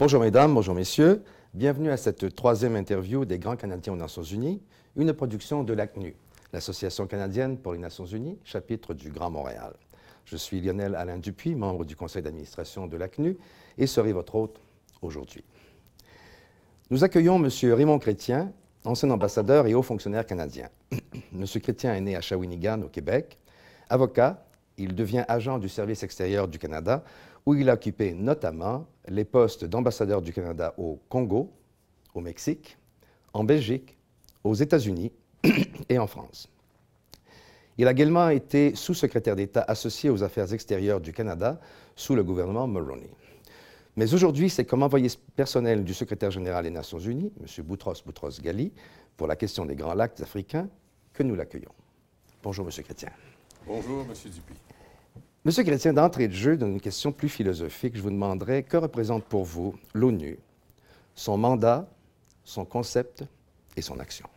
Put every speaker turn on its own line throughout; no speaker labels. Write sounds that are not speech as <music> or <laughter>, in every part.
Bonjour mesdames, bonjour messieurs. Bienvenue à cette troisième interview des Grands Canadiens aux Nations Unies, une production de l'ACNU, l'Association canadienne pour les Nations Unies, chapitre du Grand Montréal. Je suis Lionel Alain Dupuis, membre du conseil d'administration de l'ACNU, et serai votre hôte aujourd'hui. Nous accueillons M. Raymond Chrétien, ancien ambassadeur et haut fonctionnaire canadien. <clears throat> M. Chrétien est né à Shawinigan, au Québec. Avocat, il devient agent du service extérieur du Canada, où il a occupé notamment les postes d'ambassadeur du Canada au Congo, au Mexique, en Belgique, aux États-Unis <clears throat> et en France. Il a également été sous-secrétaire d'État associé aux affaires extérieures du Canada sous le gouvernement Mulroney. Mais aujourd'hui, c'est comme envoyé personnel du secrétaire général des Nations Unies, M. Boutros Boutros-Ghali, pour la question des Grands Lacs africains, que nous l'accueillons. Bonjour, M. Chrétien.
Bonjour, M. Dupuis.
Monsieur Chrétien, d'entrée de jeu, dans une question plus philosophique, je vous demanderai que représente pour vous l'ONU, son mandat, son concept et son action?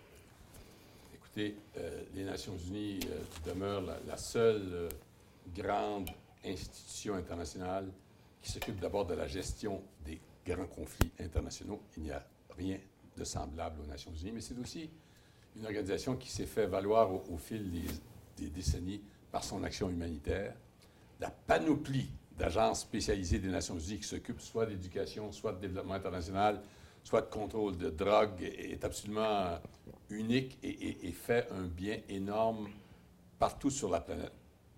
Écoutez, euh, les Nations Unies euh, demeurent la, seule euh, grande institution internationale qui s'occupe d'abord de la gestion des grands conflits internationaux. Il n'y a rien de semblable aux Nations Unies, mais c'est aussi une organisation qui s'est fait valoir au, fil des, décennies par son action humanitaire. La panoplie d'agences spécialisées des Nations Unies qui s'occupent soit d'éducation, soit de développement international, soit de contrôle de drogue est absolument unique et, fait un bien énorme partout sur la planète.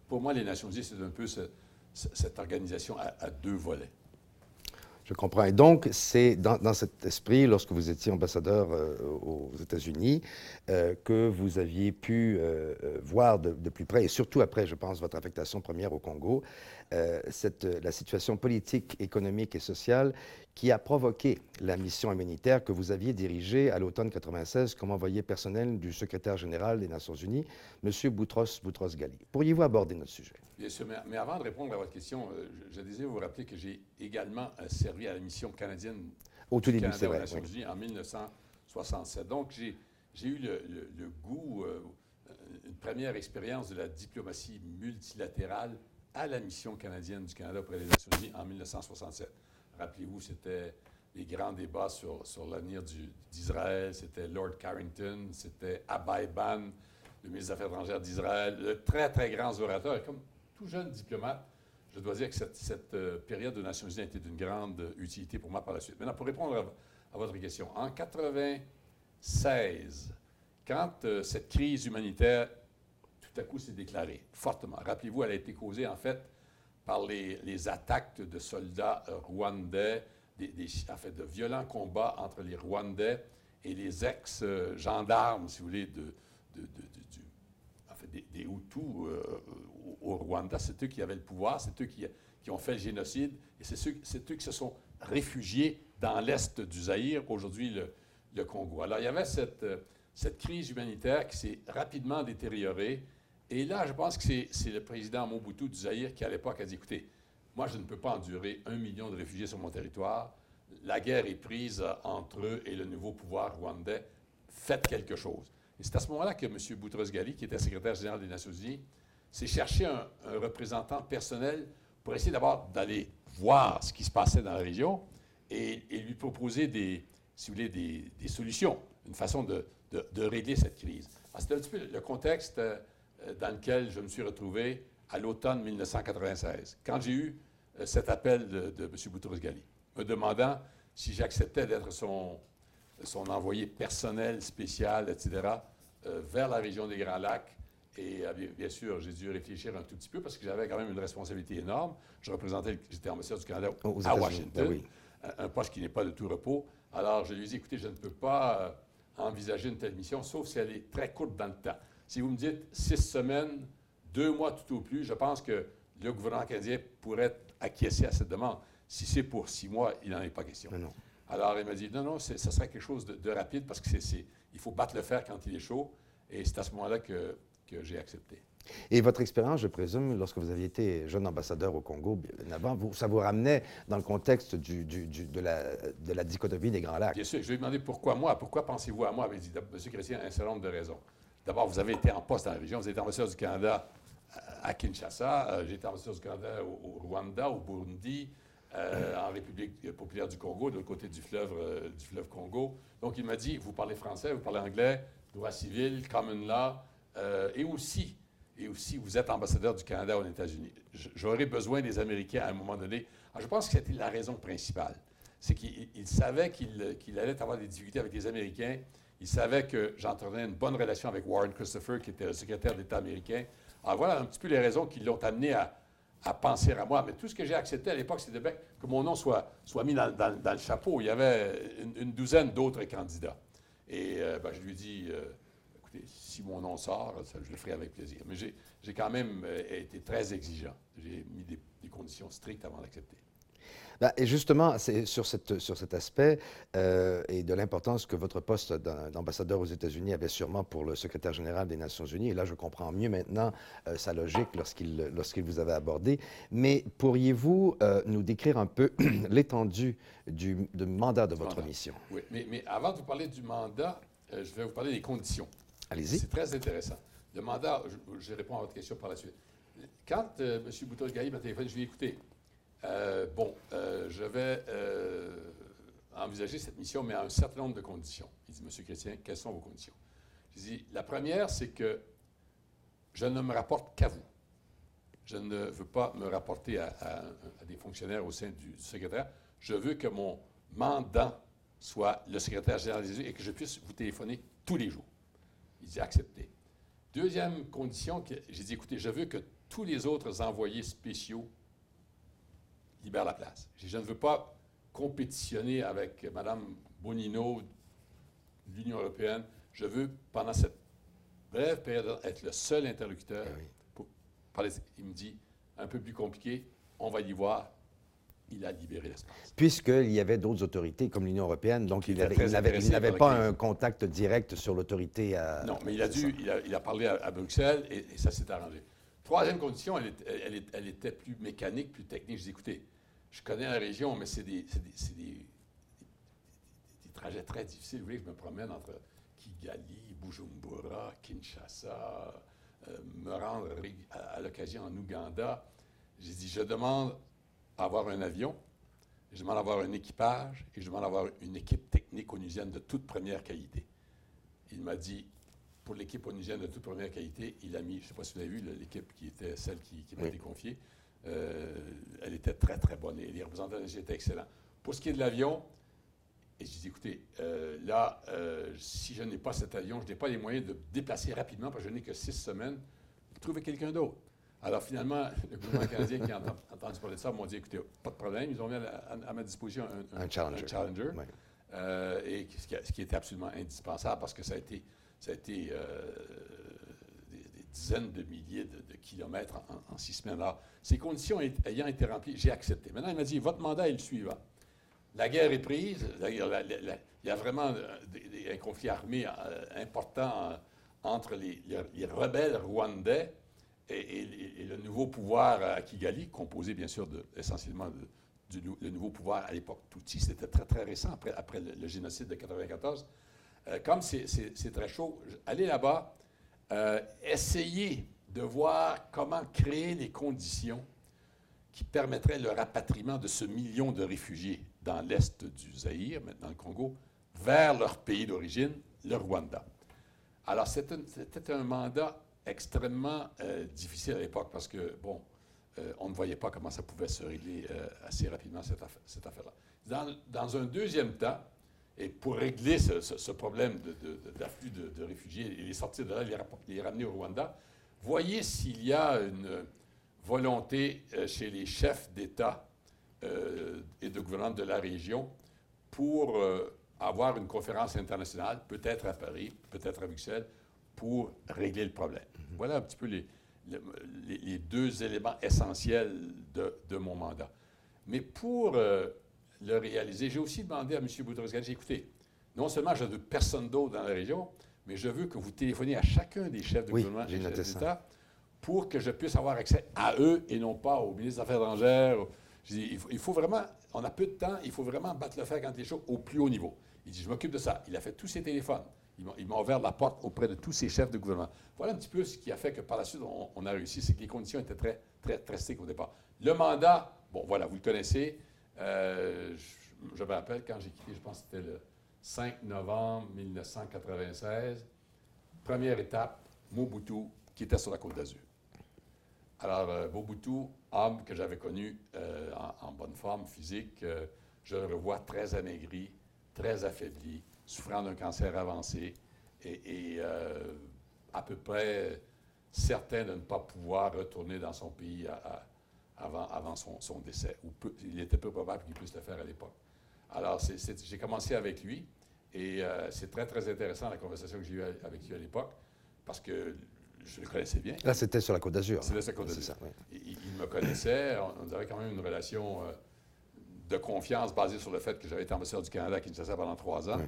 Pour moi, les Nations Unies, c'est un peu cette organisation à deux volets.
Je comprends. Et donc, c'est dans, cet esprit, lorsque vous étiez ambassadeur euh, aux États-Unis, euh, que vous aviez pu euh, voir de, plus près, et surtout après, je pense, votre affectation première au Congo, la situation politique, économique et sociale qui a provoqué la mission humanitaire que vous aviez dirigée à l'automne 96 comme envoyé personnel du secrétaire général des Nations Unies, M. Boutros Boutros-Ghali. Pourriez-vous aborder notre sujet?
Bien sûr, mais, avant de répondre à votre question, euh, je, désire vous rappeler que j'ai également euh, servi à la mission canadienne
au tout début,
c'est vrai, Nations Unies en 1967. Donc, j'ai eu le, goût, euh, une première expérience de la diplomatie multilatérale à la mission canadienne du Canada auprès des Nations Unies en 1967. Rappelez-vous, c'était les grands débats sur, sur l'avenir d'Israël. C'était Lord Carrington, c'était Abay Ban, le ministre des Affaires étrangères d'Israël, de très, très grands orateurs. Et comme tout jeune diplomate, je dois dire que cette, euh, période de Nations Unies a été d'une grande utilité pour moi par la suite. Maintenant, pour répondre à, votre question, en 1996, quand euh, cette crise humanitaire tout à coup s'est déclarée fortement, rappelez-vous, elle a été causée en fait par les, attaques de soldats euh, rwandais, des, en fait, de violents combats entre les Rwandais et les ex-gendarmes, si vous voulez, de, fait, des, Hutus au Rwanda. C'est eux qui avaient le pouvoir, c'est eux qui, ont fait le génocide, et c'est eux, qui se sont réfugiés dans l'est du Zaïre, aujourd'hui le, Congo. Alors, il y avait euh, cette crise humanitaire qui s'est rapidement détériorée. Et là, je pense que c'est le président Mobutu du Zaïre qui, à l'époque, a dit, écoutez, moi, je ne peux pas endurer un million de réfugiés sur mon territoire. La guerre est prise entre eux et le nouveau pouvoir rwandais. Faites quelque chose. Et c'est à ce moment-là que M. Boutros-Ghali, qui était secrétaire général des Nations Unies, c'est chercher un, représentant personnel pour essayer d'abord d'aller voir ce qui se passait dans la région et, lui proposer des, si vous voulez, des, solutions, une façon de, régler cette crise. C'était un petit peu le contexte euh, dans lequel je me suis retrouvé à l'automne 1996, quand j'ai eu euh, cet appel de, M. Boutros-Ghali, me demandant si j'acceptais d'être son, son envoyé personnel, spécial, etc., euh, vers la région des Grands Lacs et euh, bien sûr, j'ai dû réfléchir un tout petit peu parce que j'avais quand même une responsabilité énorme. Je représentais, j'étais ambassadeur du Canada à Washington, ben un poste qui n'est pas de tout repos. Alors, je lui ai dit, écoutez, je ne peux pas euh, envisager une telle mission, sauf si elle est très courte dans le temps. Si vous me dites six semaines, deux mois tout au plus, je pense que le gouvernement canadien pourrait acquiescer à cette demande. Si c'est pour six mois, il n'en est pas question. Alors, il m'a dit, non, non, ce serait quelque chose de, rapide parce qu'il faut battre le fer quand il est chaud. Et c'est à ce moment-là que que j'ai accepté.
Et votre expérience, je présume, lorsque vous aviez été jeune ambassadeur au Congo, avant, vous, ça vous ramenait dans le contexte du, de, la, de, la, dichotomie des Grands Lacs.
Bien sûr. Je lui ai demandé pourquoi moi, pourquoi pensez-vous à moi? Il dit, M. Chrétien, un certain nombre de raisons. D'abord, vous avez été en poste dans la région, vous êtes ambassadeur du Canada à Kinshasa, euh, j'ai été ambassadeur du Canada au, Rwanda, au Burundi, euh, en République populaire du Congo, de l'autre côté du fleuve, euh, du fleuve Congo. Donc, il m'a dit, vous parlez français, vous parlez anglais, droit civil, common law, euh, et aussi, et aussi, vous êtes ambassadeur du Canada aux États-Unis. J'aurais besoin des Américains à un moment donné. Je pense que c'était la raison principale. C'est qu'il savait qu'il allait avoir des difficultés avec les Américains. Il savait que j'entretenais une bonne relation avec Warren Christopher, qui était le secrétaire d'État américain. Alors voilà un petit peu les raisons qui l'ont amené à, penser à moi. Mais tout ce que j'ai accepté à l'époque, c'était que mon nom soit, soit mis dans, le chapeau. Il y avait une, douzaine d'autres candidats. Et euh, ben, je lui ai dit, euh, écoutez, si mon nom sort, je le ferai avec plaisir. Mais j'ai quand même euh, été très exigeant. J'ai mis des conditions strictes avant d'accepter.
Ben, et justement, c'est sur, cette, sur cet aspect euh, et de l'importance que votre poste d'ambassadeur aux États-Unis avait sûrement pour le secrétaire général des Nations Unies. Et là, je comprends mieux maintenant euh, sa logique lorsqu'il vous avait abordé. Mais pourriez-vous euh, nous décrire un peu <clears throat> l'étendue du, mandat de votre mission?
Oui, mais, mais, avant de vous parler du mandat, je vais vous parler des conditions.
Allez-y.
C'est très intéressant. Le mandat, je, réponds à votre question par la suite. Quand M. Boutros-Gaï m'a téléphoné, je lui ai écouté, euh, bon, euh, je vais euh, envisager cette mission, mais à un certain nombre de conditions. Il dit, Monsieur Chrétien, quelles sont vos conditions? Je dis, la première, c'est que je ne me rapporte qu'à vous. Je ne veux pas me rapporter à, des fonctionnaires au sein du, secrétaire. Je veux que mon mandat soit le secrétaire général des et que je puisse vous téléphoner tous les jours. Il dit accepté. Deuxième condition, j'ai dit écoutez, je veux que tous les autres envoyés spéciaux libère la place. Je ne veux pas compétitionner avec Mme Bonino de l'Union européenne. Je veux, pendant cette brève période, être le seul interlocuteur. Eh pour parler. Il me dit, un peu plus compliqué, on va y voir. Il a libéré l'espace.
Puisqu'il y avait d'autres autorités comme l'Union européenne, donc il n'avait pas un contact direct sur l'autorité à...
Non, mais il a, dû, il a, parlé à, Bruxelles et, ça s'est arrangé. Troisième condition, elle, elle, elle, était plus mécanique, plus technique. Je dis, écoutez, je connais la région, mais c'est des, trajets très difficiles. Vous voyez, je me promène entre Kigali, Bujumbura, Kinshasa, euh, me rendre à, l'occasion en Ouganda. J'ai dit, je demande à avoir un avion, je demande à avoir un équipage et je demande à avoir une équipe technique onusienne de toute première qualité. Il m'a dit, pour l'équipe onusienne de toute première qualité, il a mis, je ne sais pas si vous avez vu, l'équipe qui était celle qui, m'a été confiée, elle était très, très bonne et les représentants étaient excellents. Pour ce qui est de l'avion, et je dis, écoutez, euh, là, euh, si je n'ai pas cet avion, je n'ai pas les moyens de déplacer rapidement parce que je n'ai que six semaines, trouver quelqu'un d'autre. Alors finalement, <laughs> le gouvernement canadien qui a entendu parler de ça m'ont dit, écoutez, pas de problème, ils ont mis à, ma disposition
un, challenger,
et ce qui, ce qui, était absolument indispensable parce que ça a été, ça a été dizaines de milliers de, kilomètres en, six semaines. Alors, ces conditions ayant été remplies, j'ai accepté. Maintenant, il m'a dit, votre mandat est le suivant. La guerre est prise. il y a vraiment un conflit armé euh, important euh, entre les, rebelles rwandais et, le nouveau pouvoir à Kigali, composé bien sûr de, essentiellement du nouveau pouvoir à l'époque Tutsi. C'était très, très récent, après, après le, génocide de 1994. Euh, comme c'est très chaud, allez là-bas, euh, essayer de voir comment créer les conditions qui permettraient le rapatriement de ce million de réfugiés dans l'est du Zaïre, maintenant le Congo, vers leur pays d'origine, le Rwanda. Alors, c'était un mandat extrêmement euh, difficile à l'époque parce que, bon, euh, on ne voyait pas comment ça pouvait se régler assez rapidement, cette, affaire-là. Dans, dans, un deuxième temps, et pour régler ce, problème d'afflux de, réfugiés et les sortir de là, les, les ramener au Rwanda, voyez s'il y a une volonté euh, chez les chefs d'État euh, et de gouvernement de la région pour euh, avoir une conférence internationale, peut-être à Paris, peut-être à Bruxelles, pour régler le problème. Mm-hmm. Voilà un petit peu les, les, deux éléments essentiels de, de, mon mandat. Mais pour le réaliser. J'ai aussi demandé à M. Boutros-Ghali, écoutez, non seulement je ne veux personne d'autre dans la région, mais je veux que vous téléphoniez à chacun des chefs de gouvernement et chefs d'État pour que je puisse avoir accès à eux et non pas au ministre des Affaires étrangères. il, faut, vraiment, on a peu de temps, il faut vraiment battre le fer quand les choses au plus haut niveau. Il dit, je m'occupe de ça. Il a fait tous ses téléphones. Il m'a ouvert la porte auprès de tous ses chefs de gouvernement. Voilà un petit peu ce qui a fait que par la suite, on, a réussi. C'est que les conditions étaient très, très, très strictes au départ. Le mandat, bon, voilà, vous le connaissez. Euh, je, me rappelle quand j'ai quitté, je pense que c'était le 5 novembre 1996. Première étape, Mobutu, qui était sur la Côte d'Azur. Alors, euh, Mobutu, homme que j'avais connu euh, en, bonne forme physique, je le revois très amaigri, très affaibli, souffrant d'un cancer avancé et, à peu près certain de ne pas pouvoir retourner dans son pays à- avant, avant son, son décès. Ou peu- il était peu probable qu'il puisse le faire à l'époque. Alors, j'ai commencé avec lui et euh, c'est très, très intéressant la conversation que j'ai eue avec lui à l'époque parce que je le connaissais bien.
Là, c'était sur la Côte d'Azur.
C'était sur la Côte d'Azur.
oui.
Il, il me connaissait, on, avait quand même une relation euh, de confiance basée sur le fait que j'avais été ambassadeur du Canada à Kinshasa pendant trois ans.
Oui.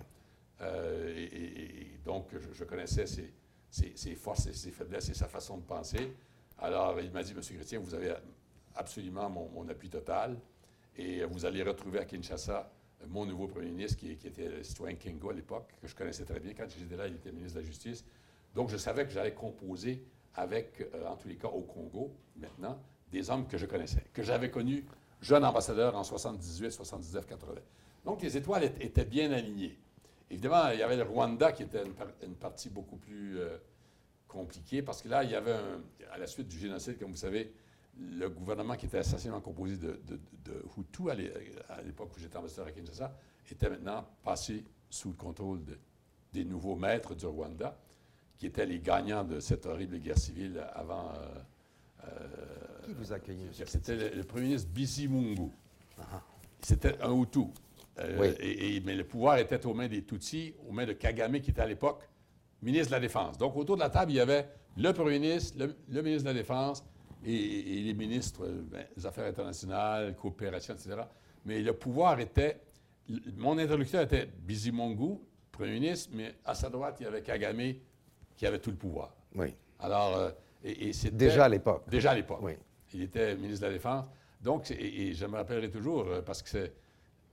Euh, et, et- et donc, je, je connaissais ses, ses- ses forces et ses faiblesses et sa façon de penser. Alors, il m'a dit, M. Chrétien, vous avez absolument mon, appui total et vous allez retrouver à Kinshasa mon nouveau premier ministre, qui, était le citoyen Kingo à l'époque, que je connaissais très bien. Quand j'étais là, il était ministre de la Justice. Donc, je savais que j'allais composer avec, euh, en tous les cas, au Congo, maintenant, des hommes que je connaissais, que j'avais connus jeune ambassadeur en 78, 79, 80. Donc, les étoiles étaient- bien alignées. Évidemment, il y avait le Rwanda qui était une, par- une partie beaucoup plus euh, compliquée parce que là, il y avait, un- à la suite du génocide, comme vous savez, le gouvernement qui était essentiellement composé de, de, de Hutus à l'é- à l'époque où j'étais ambassadeur à Kinshasa était maintenant passé sous le contrôle de- des nouveaux maîtres du Rwanda, qui étaient les gagnants de cette horrible guerre civile avant. euh, euh,
Qui vous a accueilli, monsieur?
C'était le, le premier ministre Bizimungu.
Ah.
C'était un Hutu. Euh,
Oui.
et- et- mais le pouvoir était aux mains des Tutsis, aux mains de Kagame, qui était à l'époque ministre de la Défense. Donc, autour de la table, il y avait le premier ministre, le, le ministre de la Défense et, et les ministres euh, ben, des Affaires internationales, coopération, etc. Mais le pouvoir était. Mon interlocuteur était Bizimungu, premier ministre, mais à sa droite, il y avait Kagame, qui avait tout le pouvoir.
Oui.
Alors, euh, et, et c'était-
Déjà à l'époque.
Déjà à l'époque.
Oui.
Il était ministre de la Défense. Donc, et, et je me rappellerai toujours, euh, parce que c'est-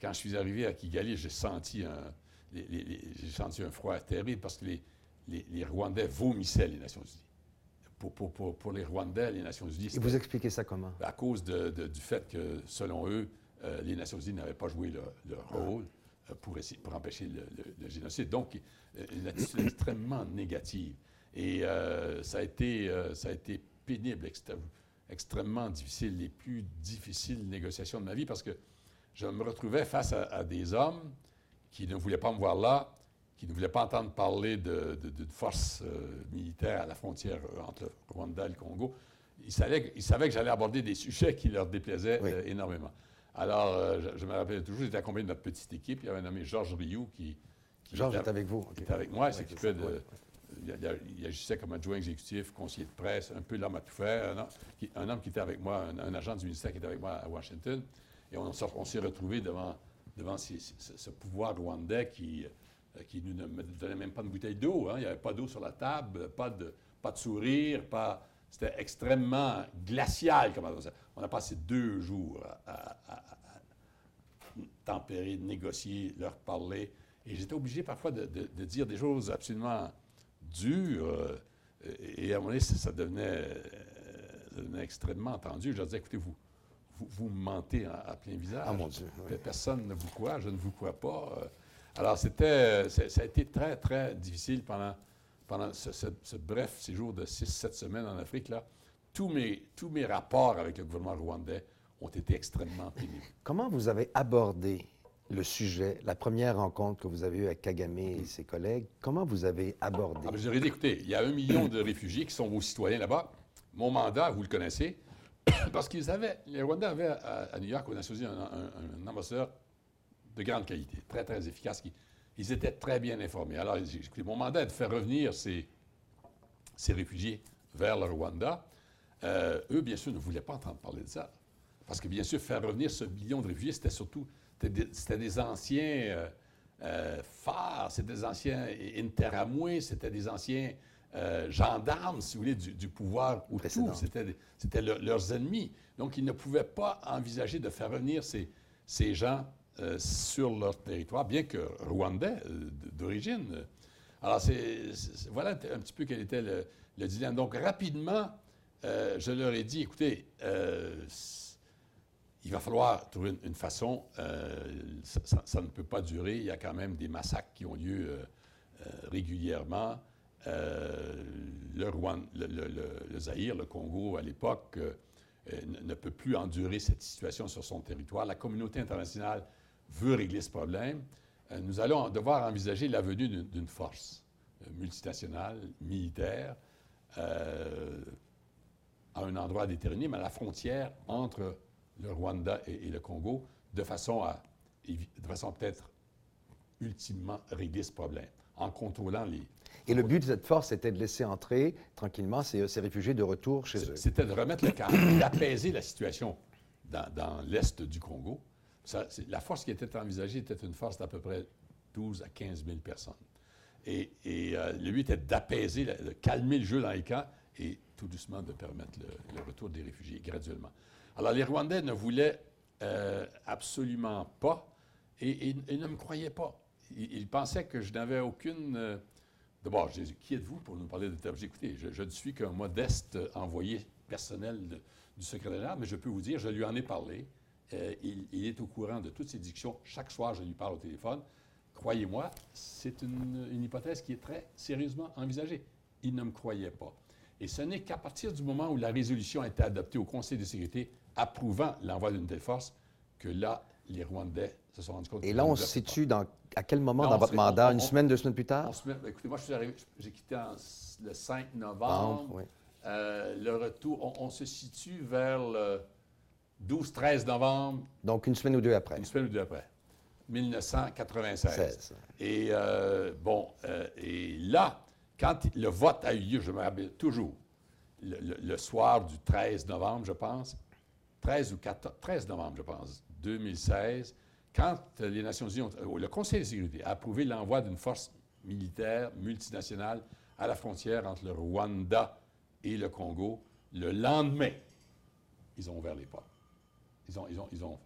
quand je suis arrivé à Kigali, j'ai senti un, les- les- les- j'ai senti un froid terrible parce que les Rwandais vomissaient les Nations Unies. Pour, pour- pour- pour les Rwandais, les Nations Unies,
Et vous expliquez ça comment?
à cause de- de- du fait que, selon eux, euh, les Nations Unies n'avaient pas joué leur, leur rôle euh, pour, essayer, pour empêcher le, le- le génocide. Donc, euh, une attitude extrêmement négative. Et euh, ça, a été, euh, ça a été pénible, extré- extrêmement difficile, les plus difficiles négociations de ma vie parce que je me retrouvais face à, à des hommes qui ne voulaient pas me voir là, qui ne voulaient pas entendre parler de, de, de forces euh, militaires à la frontière euh, entre le Rwanda et le Congo. Ils savaient, ils savaient que j'allais aborder des sujets qui leur déplaisaient
Oui.
euh, énormément. Alors, euh, je, je me rappelle toujours, j'étais accompagné de notre petite équipe. Il y avait un nommé Georges Rioux qui, qui
Georges
était-
est avec vous. ok.
qui était avec moi, il
Ouais,
s'occupait
c'est ça,
de.
ouais.
Il, il- il agissait comme adjoint exécutif, conseiller de presse, un peu l'homme à tout faire. Un homme, qui, un homme qui était avec moi, un, un agent du ministère qui était avec moi à Washington. Et on, on s'est retrouvés devant, devant ces- ces- ce, pouvoir rwandais qui, qui nous ne me donnait même pas de bouteille d'eau. hein. Il n'y avait pas d'eau sur la table, pas de, pas de sourire, pas. C'était extrêmement glacial. Comme on, on a passé deux jours à- à- tempérer, négocier, leur parler. Et j'étais obligé parfois de, de- de dire des choses absolument dures. euh, et à un moment donné, ça devenait, euh, ça devenait extrêmement tendu. Je leur disais, écoutez, vous, vous, vous me mentez à, à plein visage.
Ah, mon Dieu, oui.
Personne ne vous croit, je ne vous crois pas. Euh, Alors, c'était, c'est- ça a été très, très difficile pendant, pendant ce, ce- ce bref séjour de 6-7 semaines en Afrique. Là. Tous, mes, tous mes rapports avec le gouvernement rwandais ont été extrêmement pénibles.
Comment vous avez abordé le sujet, la première rencontre que vous avez eue avec Kagame et ses collègues? Comment vous avez abordé?
Ah, je leur ai dit, écoutez, il y a un million de réfugiés qui sont vos citoyens là-bas. Mon mandat, vous le connaissez, <coughs> parce qu'ils avaient, les Rwandais avaient à, à New York, Unies, un, un- un ambassadeur de grande qualité, très, très efficace. qui- ils étaient très bien informés. Alors, mon mandat est de faire revenir ces, ces réfugiés vers le Rwanda. Euh, eux, bien sûr, ne voulaient pas entendre parler de ça. Parce que, bien sûr, faire revenir ce million de réfugiés, c'était surtout c'était des, anciens euh, euh, phares, c'était des anciens interamoués, c'était des anciens gendarmes, si vous voulez, du, du pouvoir ou. C'était leurs ennemis. Donc, ils ne pouvaient pas envisager de faire revenir ces, ces gens euh, sur leur territoire, bien que rwandais euh, d'origine. Alors, c'est, voilà un petit peu quel était le, le dilemme. Donc, rapidement, euh, je leur ai dit, écoutez, il va falloir trouver une, façon. Ça, ne peut pas durer. Il y a quand même des massacres qui ont lieu régulièrement. le, Rwanda, le, Zaïre, le Congo, à l'époque, ne peut plus endurer cette situation sur son territoire. La communauté internationale veut régler ce problème. nous allons devoir envisager la venue d'une force multinationale, militaire, euh, à un endroit déterminé, mais à la frontière entre le Rwanda et, le Congo, de façon à, de façon peut-être ultimement régler ce problème, en contrôlant les...
Et le but de cette force était de laisser entrer tranquillement ces, ces réfugiés de retour chez eux.
C'était de remettre le calme, d'apaiser la situation dans, dans l'est du Congo. La force qui était envisagée était une force d'à peu près 12 à 15 000 personnes. Et, euh, le but était d'apaiser, de calmer le jeu dans les camps et tout doucement de permettre le, retour des réfugiés graduellement. Alors les Rwandais ne voulaient euh, absolument pas et, ils ne me croyaient pas. Ils, pensaient que je n'avais aucune... Euh, d'abord, je disais, qui êtes-vous pour nous parler de terrorisme? Écoutez, je, ne suis qu'un modeste envoyé personnel du secrétaire, mais je peux vous dire, je lui en ai parlé. Il, il, est au courant de toutes ces discussions. Chaque soir, je lui parle au téléphone croyez-moi, c'est une, hypothèse qui est très sérieusement envisagée. Il ne me croyait pas. Et ce n'est qu'à partir du moment où la résolution a été adoptée au Conseil de sécurité approuvant l'envoi d'une telle force que là, les Rwandais se sont rendus compte.
Et là, on se situe dans, à quel moment dans votre mandat? une semaine, deux semaines plus tard?
Écoutez, moi, je suis arrivé, j'ai quitté le 5 novembre. Euh, le retour, on, se situe vers le 12-13 novembre.
Donc, une semaine ou deux après.
Une semaine ou deux après. 1996. Et euh, bon, euh, et là, quand le vote a eu lieu, je me rappelle toujours, le, soir du 13 novembre, je pense, 13 ou 14, 13 novembre, je pense, 2016, quand les Nations Unies, ont, le Conseil de sécurité a approuvé l'envoi d'une force militaire multinationale à la frontière entre le Rwanda et le Congo, le lendemain, ils ont ouvert les portes. Ils ont, ils ont, ils ont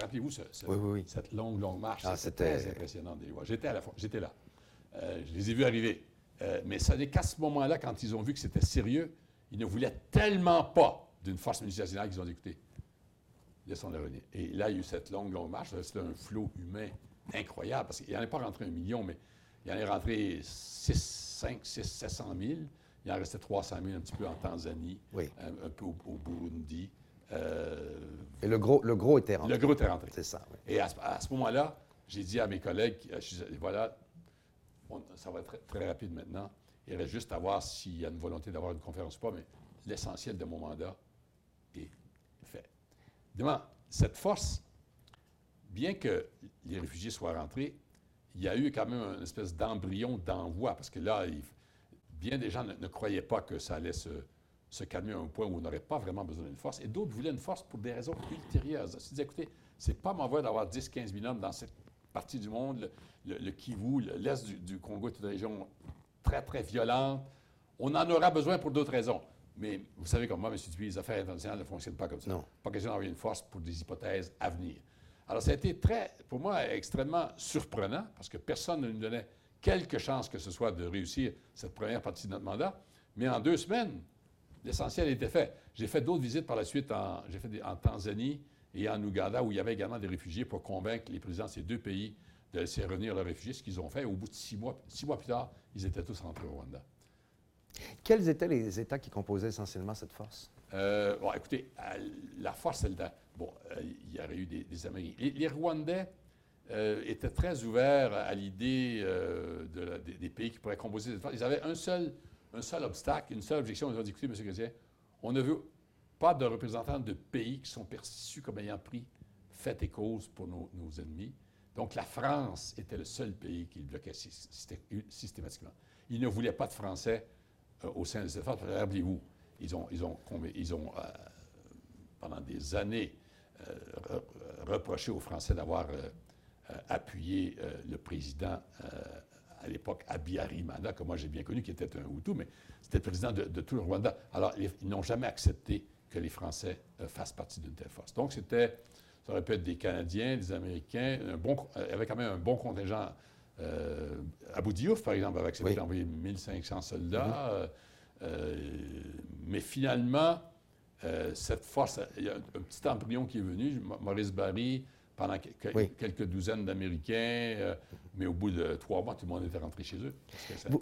Rappelez-vous cette longue, longue marche. Ah, c'était très impressionnant J'étais, j'étais là. Euh, je les ai vus arriver. Euh, mais ce n'est qu'à ce moment-là, quand ils ont vu que c'était sérieux, ils ne voulaient tellement pas d'une force multinationale qu'ils ont dit écoutez, laissons-les revenir. Et là, il y a eu cette longue, longue marche. C'était un flot humain incroyable, parce qu'il n'y en est pas rentré un million, mais il y en est rentré 6, 5, 6, 700 000. Il en restait 300 000 un petit peu en Tanzanie, un, peu au Burundi.
Euh, et le gros, le gros était rentré.
Le gros était rentré.
C'est ça.
Et à, ce moment-là, j'ai dit à mes collègues, euh, voilà, ça va être très, rapide maintenant. Il reste juste à voir s'il y a une volonté d'avoir une conférence ou pas, mais l'essentiel de mon mandat est fait. Demain, cette force, bien que les réfugiés soient rentrés, il y a eu quand même une espèce d'embryon d'envoi, parce que là, bien des gens ne croyaient pas que ça allait se, se calmer à un point où on n'aurait pas vraiment besoin d'une force, et d'autres voulaient une force pour des raisons ultérieures. Ils se disaient, écoutez, c'est pas mauvais d'avoir 10-15 000 hommes dans cette partie du monde, le, Kivu, l'est du, Congo est une région très, très violente. On en aura besoin pour d'autres raisons. Mais vous savez comme moi, M. Dupuis, les affaires internationales ne fonctionnent pas comme ça. Non. Pas question d'envoyer une force pour des hypothèses à venir. Alors, ça a été très, pour moi, extrêmement surprenant, parce que personne ne nous donnait quelque chance que ce soit de réussir cette première partie de notre mandat. Mais en deux semaines, l'essentiel était fait. J'ai fait d'autres visites par la suite en, j'ai fait en Tanzanie et en Ouganda, où il y avait également des réfugiés pour convaincre les présidents de ces deux pays de laisser revenir leurs réfugiés, ce qu'ils ont fait. Au bout de six mois, six mois plus tard, ils étaient tous rentrés au Rwanda.
Quels étaient les États qui composaient essentiellement cette force?
Euh, bon, écoutez, la force, elle, bon, euh, il y aurait eu des, Américains. Les, Rwandais euh, étaient très ouverts à l'idée des, des, pays qui pourraient composer cette force. Ils avaient un seul un seul obstacle, une seule objection. Ils ont dit, écoutez, M. Chrétien, on ne veut pas de représentants de pays qui sont perçus comme ayant pris fait et cause pour nos, ennemis. Donc, la France était le seul pays qui bloquait systématiquement. Ils ne voulaient pas de Français euh, au sein de cette force. Rappelez-vous, ils ont euh, pendant des années, euh, reproché aux Français d'avoir appuyé le président à l'époque Abiyarimana, que moi j'ai bien connu, qui était un Hutu, mais c'était le président de, tout le Rwanda. Alors, ils, n'ont jamais accepté que les Français euh, fassent partie d'une telle force. Donc, c'était, ça aurait pu être des Canadiens, des Américains, un bon, euh, il y avait quand même un bon contingent. Euh, Abu Diouf, par exemple, avait accepté d'envoyer 1500 soldats. Mm-hmm. mais finalement, cette force, il y a un, petit embryon qui est venu, Maurice Barry, pendant quelques douzaines d'Américains, mais au bout de trois mois, tout le monde était rentré chez eux.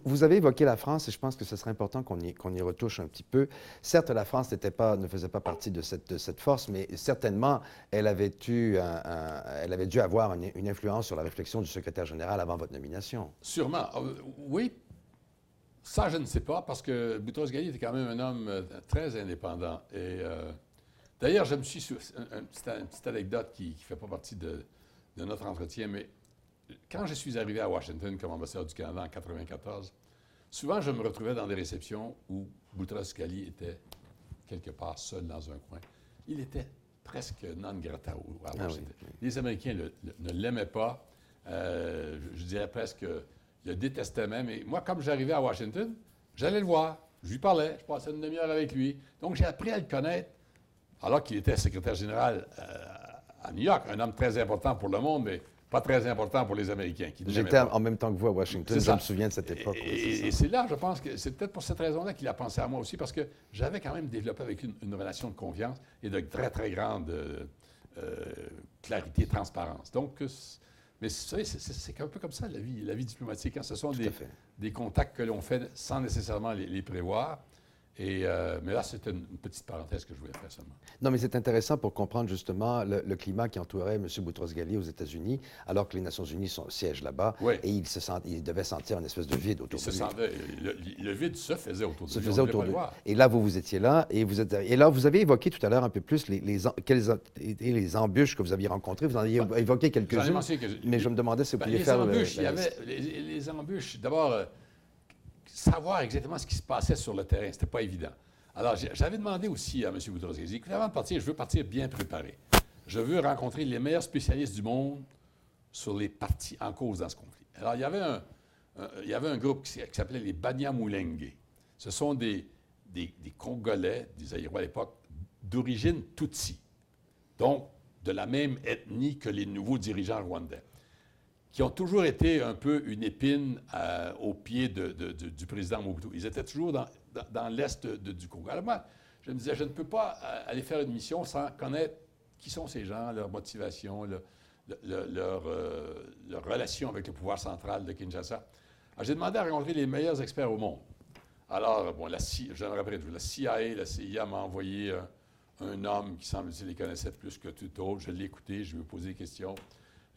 Vous, avez évoqué la France et je pense que ce serait important qu'on y, y, retouche un petit peu. Certes, la France pas, ne faisait pas partie de cette, de cette, force, mais certainement, elle avait, eu elle avait dû avoir une, influence sur la réflexion du secrétaire général avant votre nomination.
Sûrement. Euh, oui. Ça, je ne sais pas, parce que Boutros-Ghali était quand même un homme euh, très indépendant. Et euh, d'ailleurs, je me suis... Une, petite, anecdote qui ne fait pas partie de, de notre entretien, mais quand je suis arrivé à Washington comme ambassadeur du Canada en 1994, souvent je me retrouvais dans des réceptions où Boutros-Ghali était quelque part seul dans un coin. Il était presque non grata à ah Washington. Les Américains ne l'aimaient pas. Euh, je, dirais presque le détestaient même. Et moi, comme j'arrivais à Washington, j'allais le voir. Je lui parlais. Je passais une demi-heure avec lui. Donc, j'ai appris à le connaître alors qu'il était secrétaire général euh, à New York, un homme très important pour le monde, mais pas très important pour les Américains.
J'étais en même temps que vous à Washington, je me souviens de cette époque.
Et, c'est là, je pense que c'est peut-être pour cette raison-là qu'il a pensé à moi aussi, parce que j'avais quand même développé avec une, une, relation de confiance et de très, très grande euh, euh clarité, transparence. Donc, mais c'est un peu comme ça la vie, la vie diplomatique. Hein. Ce sont des, des, contacts que l'on fait sans nécessairement les, les prévoir. Et, euh, mais là, c'était une, petite parenthèse que je voulais faire seulement.
Non, mais c'est intéressant pour comprendre justement le, climat qui entourait M. Boutros-Ghali aux États-Unis, alors que les Nations Unies sont, siègent là-bas. Et il, se sent, il devait sentir une espèce de vide autour de
lui. le, vide se faisait autour de
se Faisait autour de lui. Et là, vous, vous étiez là. Et, vous êtes, et là, vous avez évoqué tout à l'heure un peu plus les, les, quelles étaient les embûches que vous aviez rencontrées. Vous en avez évoqué quelques-unes. Mais je me demandais si vous ben, pouviez faire...
Embûches, il y avait les, embûches, d'abord... Savoir exactement ce qui se passait sur le terrain. Ce n'était pas évident. Alors, j'avais demandé aussi à M. Boutros-Ghali, écoutez, avant de partir, je veux partir bien préparé. Je veux rencontrer les meilleurs spécialistes du monde sur les parties en cause dans ce conflit. Alors, il y avait un, il y avait un groupe qui, s'appelait les Banyamulenge. Ce sont des, des, Congolais, des Aïrois à l'époque, d'origine Tutsi. Donc, de la même ethnie que les nouveaux dirigeants rwandais qui ont toujours été un peu une épine euh, au pied du président Mobutu. Ils étaient toujours dans, l'est du Congo. Alors moi, je me disais, je ne peux pas euh, aller faire une mission sans connaître qui sont ces gens, leur motivation, leur, euh, leur, relation avec le pouvoir central de Kinshasa. Alors j'ai demandé à rencontrer les meilleurs experts au monde. Alors, bon, la, je me rappelle, la CIA, la CIA m'a envoyé un homme qui semble-t-il les connaissait plus que tout autre. Je l'ai écouté, je lui ai posé des questions.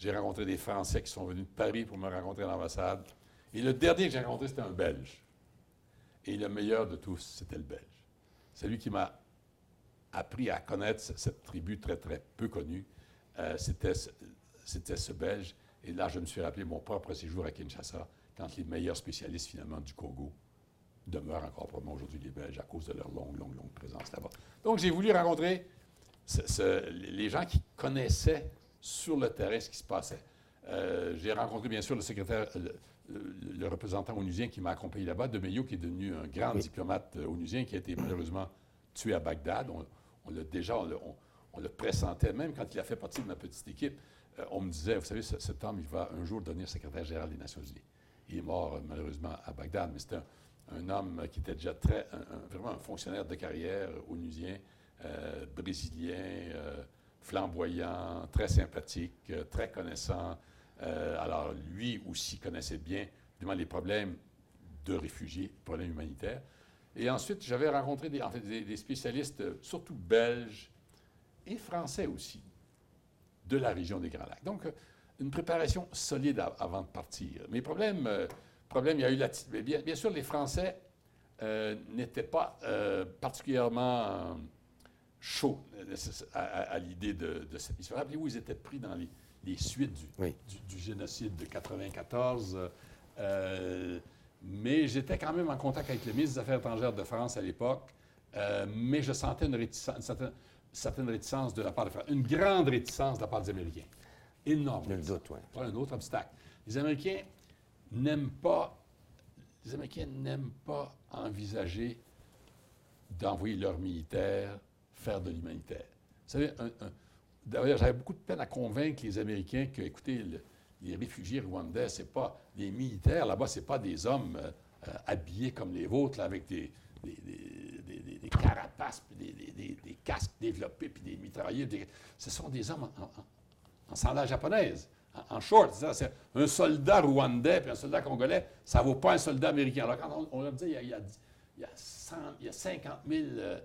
J'ai rencontré des Français qui sont venus de Paris pour me rencontrer à l'ambassade. Et le dernier que j'ai rencontré, c'était un Belge. Et le meilleur de tous, c'était le Belge. C'est lui qui m'a appris à connaître cette tribu très, très peu connue. Euh, c'était, c'était ce Belge. Et là, je me suis rappelé mon propre séjour à Kinshasa, quand les meilleurs spécialistes, finalement, du Congo demeurent encore moi aujourd'hui les Belges à cause de leur longue, longue, longue présence là-bas. Donc, j'ai voulu rencontrer les gens qui connaissaient sur le terrain ce qui se passait. Euh, j'ai rencontré bien sûr le secrétaire, le, représentant onusien qui m'a accompagné là-bas, de Meyo, qui est devenu un grand diplomate euh, onusien, qui a été malheureusement tué à Bagdad. On, l'a déjà, on, le pressentait, même quand il a fait partie de ma petite équipe. Euh, on me disait, vous savez, cet homme, il va un jour devenir secrétaire général des Nations Unies. Il est mort malheureusement à Bagdad, mais c'était un, homme qui était déjà très, vraiment un fonctionnaire de carrière onusien, brésilien flamboyant, très sympathique, euh, très connaissant. Euh, alors, lui aussi connaissait bien les problèmes de réfugiés, problèmes humanitaires. Et ensuite, j'avais rencontré des, spécialistes, surtout belges et français aussi, de la région des Grands Lacs. Donc, une préparation solide avant de partir. Mais problème, euh, il y a eu la... Bien, bien sûr, les Français n'étaient pas particulièrement chaud euh, à, l'idée de, cette mission. Rappelez-vous, ils étaient pris dans les, suites du, génocide de 1994. Euh, mais j'étais quand même en contact avec le ministre des Affaires étrangères de France à l'époque. Euh, mais je sentais une, certaine, réticence de la part de France. Une grande réticence de la part des Américains. Énorme.
Le doute, oui.
Pas un autre obstacle. Les Américains n'aiment pas, les Américains n'aiment pas envisager d'envoyer leurs militaires faire de l'humanitaire. Vous savez, d'ailleurs, j'avais beaucoup de peine à convaincre les Américains que, écoutez, les réfugiés rwandais, ce pas des militaires là-bas, ce pas des hommes euh, habillés comme les vôtres, avec des, des, carapaces, des, casques développés, puis des mitrailleurs. ce sont des hommes en, en, japonaise, en, short. Un soldat rwandais puis un soldat congolais, ça ne vaut pas un soldat américain. Alors, quand on, leur dit il y a, il y a, 50 000, euh, euh,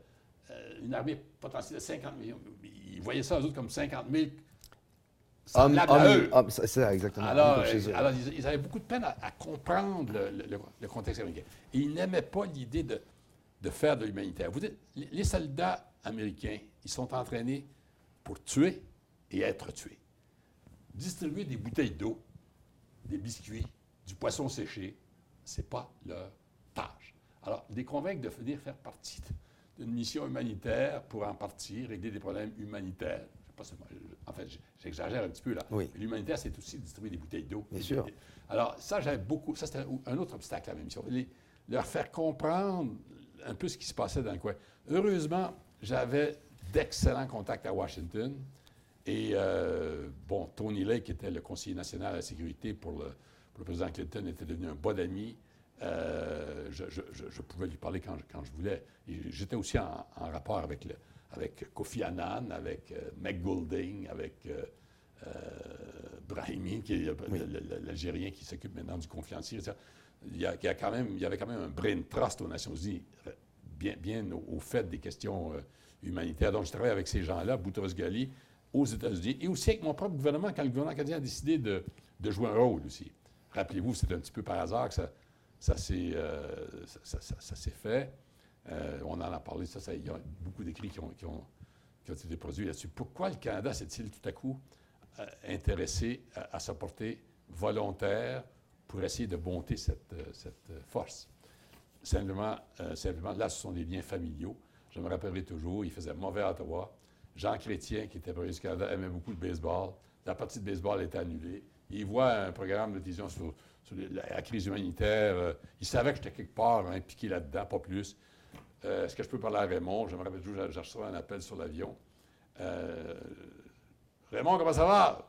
une armée potentielle de 50 millions, ils voyaient ça, eux autres, comme 50 000
c'est ça, exactement.
Alors, alors ils, avaient beaucoup de peine à, comprendre le, contexte américain. Et ils n'aimaient pas l'idée de, de, faire de l'humanitaire. Vous dites, les soldats américains, ils sont entraînés pour tuer et être tués. Distribuer des bouteilles d'eau, des biscuits, du poisson séché, ce n'est pas leur tâche. Alors, les convaincre de venir faire partie d'une mission humanitaire pour en partie régler des problèmes humanitaires, pas seulement, en fait, j'exagère un petit peu là.
Oui.
L'humanitaire, c'est aussi distribuer des bouteilles d'eau.
Bien sûr.
Alors, ça, j'avais beaucoup. Ça, c'était un autre obstacle à la mission. leur faire comprendre un peu ce qui se passait dans le coin. Heureusement, j'avais d'excellents contacts à Washington. Et, euh, bon, Tony Lake, qui était le conseiller national à la sécurité pour le, président Clinton, était devenu un bon ami. Euh, je, pouvais lui parler quand, quand je voulais. J'étais aussi en, en, rapport avec le, avec Kofi Annan, avec euh, avec euh, euh, Brahimi, qui est l'Algérien qui s'occupe maintenant du conflit en Syrie. Il y, a, quand même, il y avait quand même un brain trust aux Nations Unies, bien, bien au, fait des questions humanitaires. Donc, je travaille avec ces gens-là, Boutros Ghali, aux États-Unis, et aussi avec mon propre gouvernement, quand le gouvernement canadien a décidé de, jouer un rôle aussi. Rappelez-vous, c'est un petit peu par hasard que ça, ça s'est fait. Euh, on en a parlé, ça, il y a beaucoup d'écrits qui ont, été produits là-dessus. Pourquoi le Canada s'est-il tout à coup euh, intéressé à, à, porter volontaire pour essayer de monter cette, euh, force? Simplement, simplement, là, ce sont des liens familiaux. Je me rappellerai toujours, il faisait mauvais à Ottawa. Jean Chrétien, qui était premier du Canada, aimait beaucoup le baseball. La partie de baseball était annulée. Il voit un programme de télévision sur, la, crise humanitaire. il savait que j'étais quelque part impliqué là-dedans, pas plus. Euh, est-ce que je peux parler à Raymond? Je me rappelle toujours, j'ai reçu un appel sur l'avion. Euh, Raymond, comment ça va?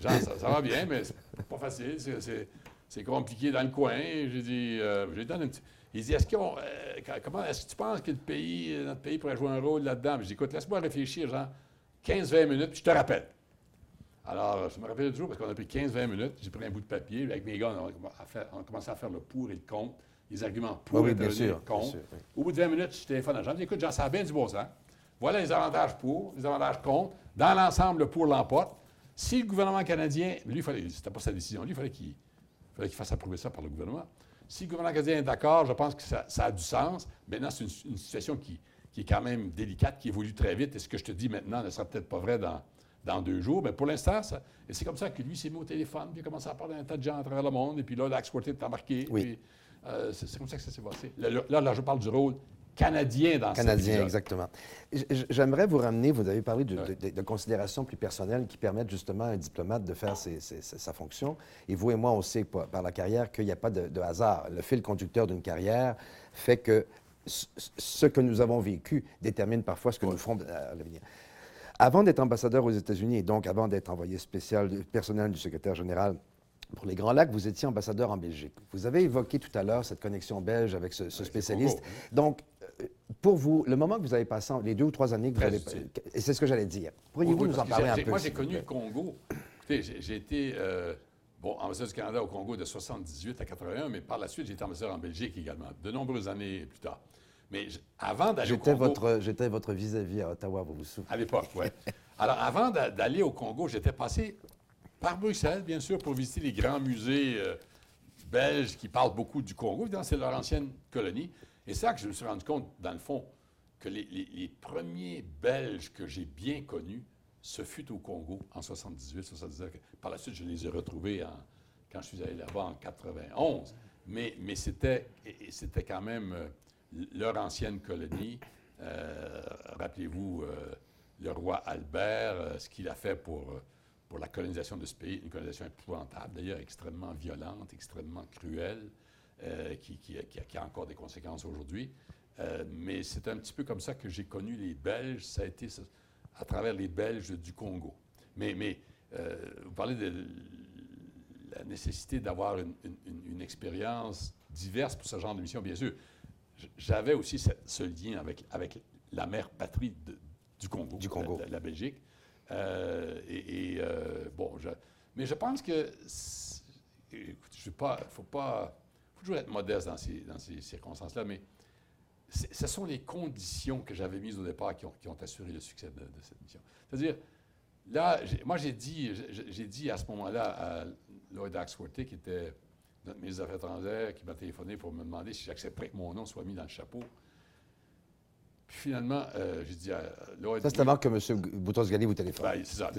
Jean, ça, va bien, mais c'est pas facile. C'est compliqué dans le coin. J'ai dit, euh, j'ai donné un petit. Il dit, est-ce, est-ce que tu penses que pays, notre pays pourrait jouer un rôle là-dedans? Je dis, écoute, laisse-moi réfléchir, genre 15-20 minutes, puis je te rappelle. Alors, je me rappelle toujours parce qu'on a pris 15-20 minutes. J'ai pris un bout de papier. Avec mes gars, on a, commencé à faire le pour et le contre les arguments pour
oui, bien sûr,
contre. Au bout de 20 minutes, je téléphone à Jean. Je dis, écoute, Jean, ça a bien du bon sens. Voilà les avantages pour, les avantages contre. Dans l'ensemble, le pour l'emporte. Si le gouvernement canadien, lui, c'était pas sa décision, lui, il fallait qu'il fallait qu'il fasse approuver ça par le gouvernement. Si le gouvernement canadien est d'accord, je pense que ça, a du sens. Maintenant, c'est une, situation qui, est quand même délicate, qui évolue très vite. Et ce que je te dis maintenant ne sera peut-être pas vrai dans, dans deux jours. Mais pour l'instant, c'est comme ça que lui s'est mis au téléphone, puis il a commencé à parler à un tas de gens à travers le monde. Et puis là, l'Axe est embarqué.
Oui.
Euh, c'est comme ça que ça s'est passé. Là, là, je parle du rôle canadien dans
Canadien, exactement. J'aimerais vous ramener, vous avez parlé de, considérations plus personnelles qui permettent justement à un diplomate de faire sa fonction. Et vous et moi, on sait par la carrière qu'il n'y a pas de, hasard. Le fil conducteur d'une carrière fait que ce que nous avons vécu détermine parfois ce que nous ferons à l'avenir. Avant d'être ambassadeur aux États-Unis et donc avant d'être envoyé spécial personnel du secrétaire général pour les Grands Lacs, vous étiez ambassadeur en Belgique. Vous avez évoqué tout à l'heure cette connexion belge avec ce, spécialiste. Donc, euh, pour vous, le moment que vous avez passé, les deux ou trois années que vous avez... Et c'est ce que j'allais dire. Pourriez-vous nous en parler un peu?
Moi, j'ai connu le Congo. J'ai été... Euh, bon, ambassadeur du Canada au Congo de 78 à 81, mais par la suite, j'ai été ambassadeur en Belgique également, de nombreuses années plus tard. Mais avant d'aller au Congo...
J'étais votre vis-à-vis -à, Ottawa, vous vous souvenez?
À l'époque, oui. <laughs> Alors, avant d'aller au Congo, j'étais passé par Bruxelles, bien sûr, pour visiter les grands musées euh, belges qui parlent beaucoup du Congo. Évidemment, c'est leur ancienne colonie. Et c'est là que je me suis rendu compte, dans le fond, que les, premiers Belges que j'ai bien connus, ce fut au Congo en 78, 79. Par la suite, je les ai retrouvés quand je suis allé là-bas en 91. Mais, mais c'était, c'était quand même euh, leur ancienne colonie. Euh, rappelez-vous le roi Albert, ce qu'il a fait pour pour la colonisation de ce pays, une colonisation épouvantable, d'ailleurs extrêmement violente, extrêmement cruelle, euh, qui, a, encore des conséquences aujourd'hui. Euh, mais c'est un petit peu comme ça que j'ai connu les Belges, ça a été à travers les Belges du Congo. Mais, mais euh, vous parlez de la nécessité d'avoir une, expérience diverse pour ce genre de mission, bien sûr. J'avais aussi ce lien avec, avec la mère patrie du Congo,
du Congo.
La, Belgique. Euh, et, bon, mais je pense que, écoute, je pas, faut pas, faut toujours être modeste dans ces, dans ces circonstances-là, mais ce sont les conditions que j'avais mises au départ qui ont, qui ont assuré le succès de, cette mission. C'est-à-dire, là, moi, j'ai dit, j'ai dit à ce moment-là à Lloyd Axworthy, qui était notre ministre des Affaires étrangères, qui m'a téléphoné pour me demander si j'accepterais que mon nom soit mis dans le chapeau. Puis finalement, euh, j'ai dit à Lloyd...
Ça, c'est avant que M. Boutros-Ghali vous téléphone.
Ben, c'est ça.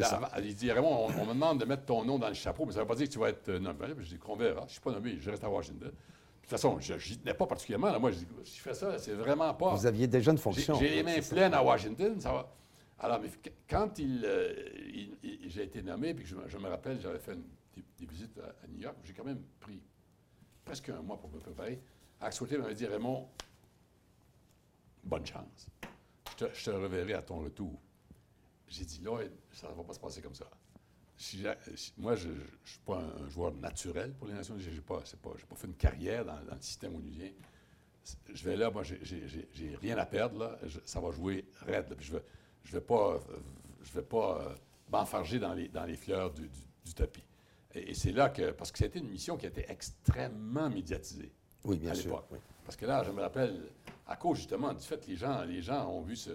il dit, Raymond, on, me demande de mettre ton nom dans le chapeau, mais ça ne veut pas dire que tu vas être nommé. Je dis qu'on verra. Je ne suis pas nommé, je reste à Washington. De toute façon, je n'y tenais pas particulièrement. Moi, je dis, si je fais ça, c'est vraiment pas.
Vous aviez déjà une fonction.
J'ai les mains pleines à Washington. Ça va. Alors, mais quand euh, il, j'ai été nommé, puis je, je me rappelle, j'avais fait des, visites à, New York, j'ai quand même pris presque un mois pour me préparer. Axel m'avait dit Raymond, bonne chance. Je te, reverrai à ton retour. J'ai dit, là, ça ne va pas se passer comme ça moi, je ne suis pas un, joueur naturel pour les Nations Unies. Je n'ai pas, pas, fait une carrière dans, le système onusien. Je vais là, moi, j'ai rien à perdre. Là. ça va jouer raide. je ne vais, pas, je vais pas euh, m'enfarger dans les fleurs du, tapis. Et, c'est là que, parce que c'était une mission qui a été extrêmement médiatisée.
Oui, bien sûr.
Parce que là, je me rappelle, à cause justement du fait que les gens, les gens ont vu ce,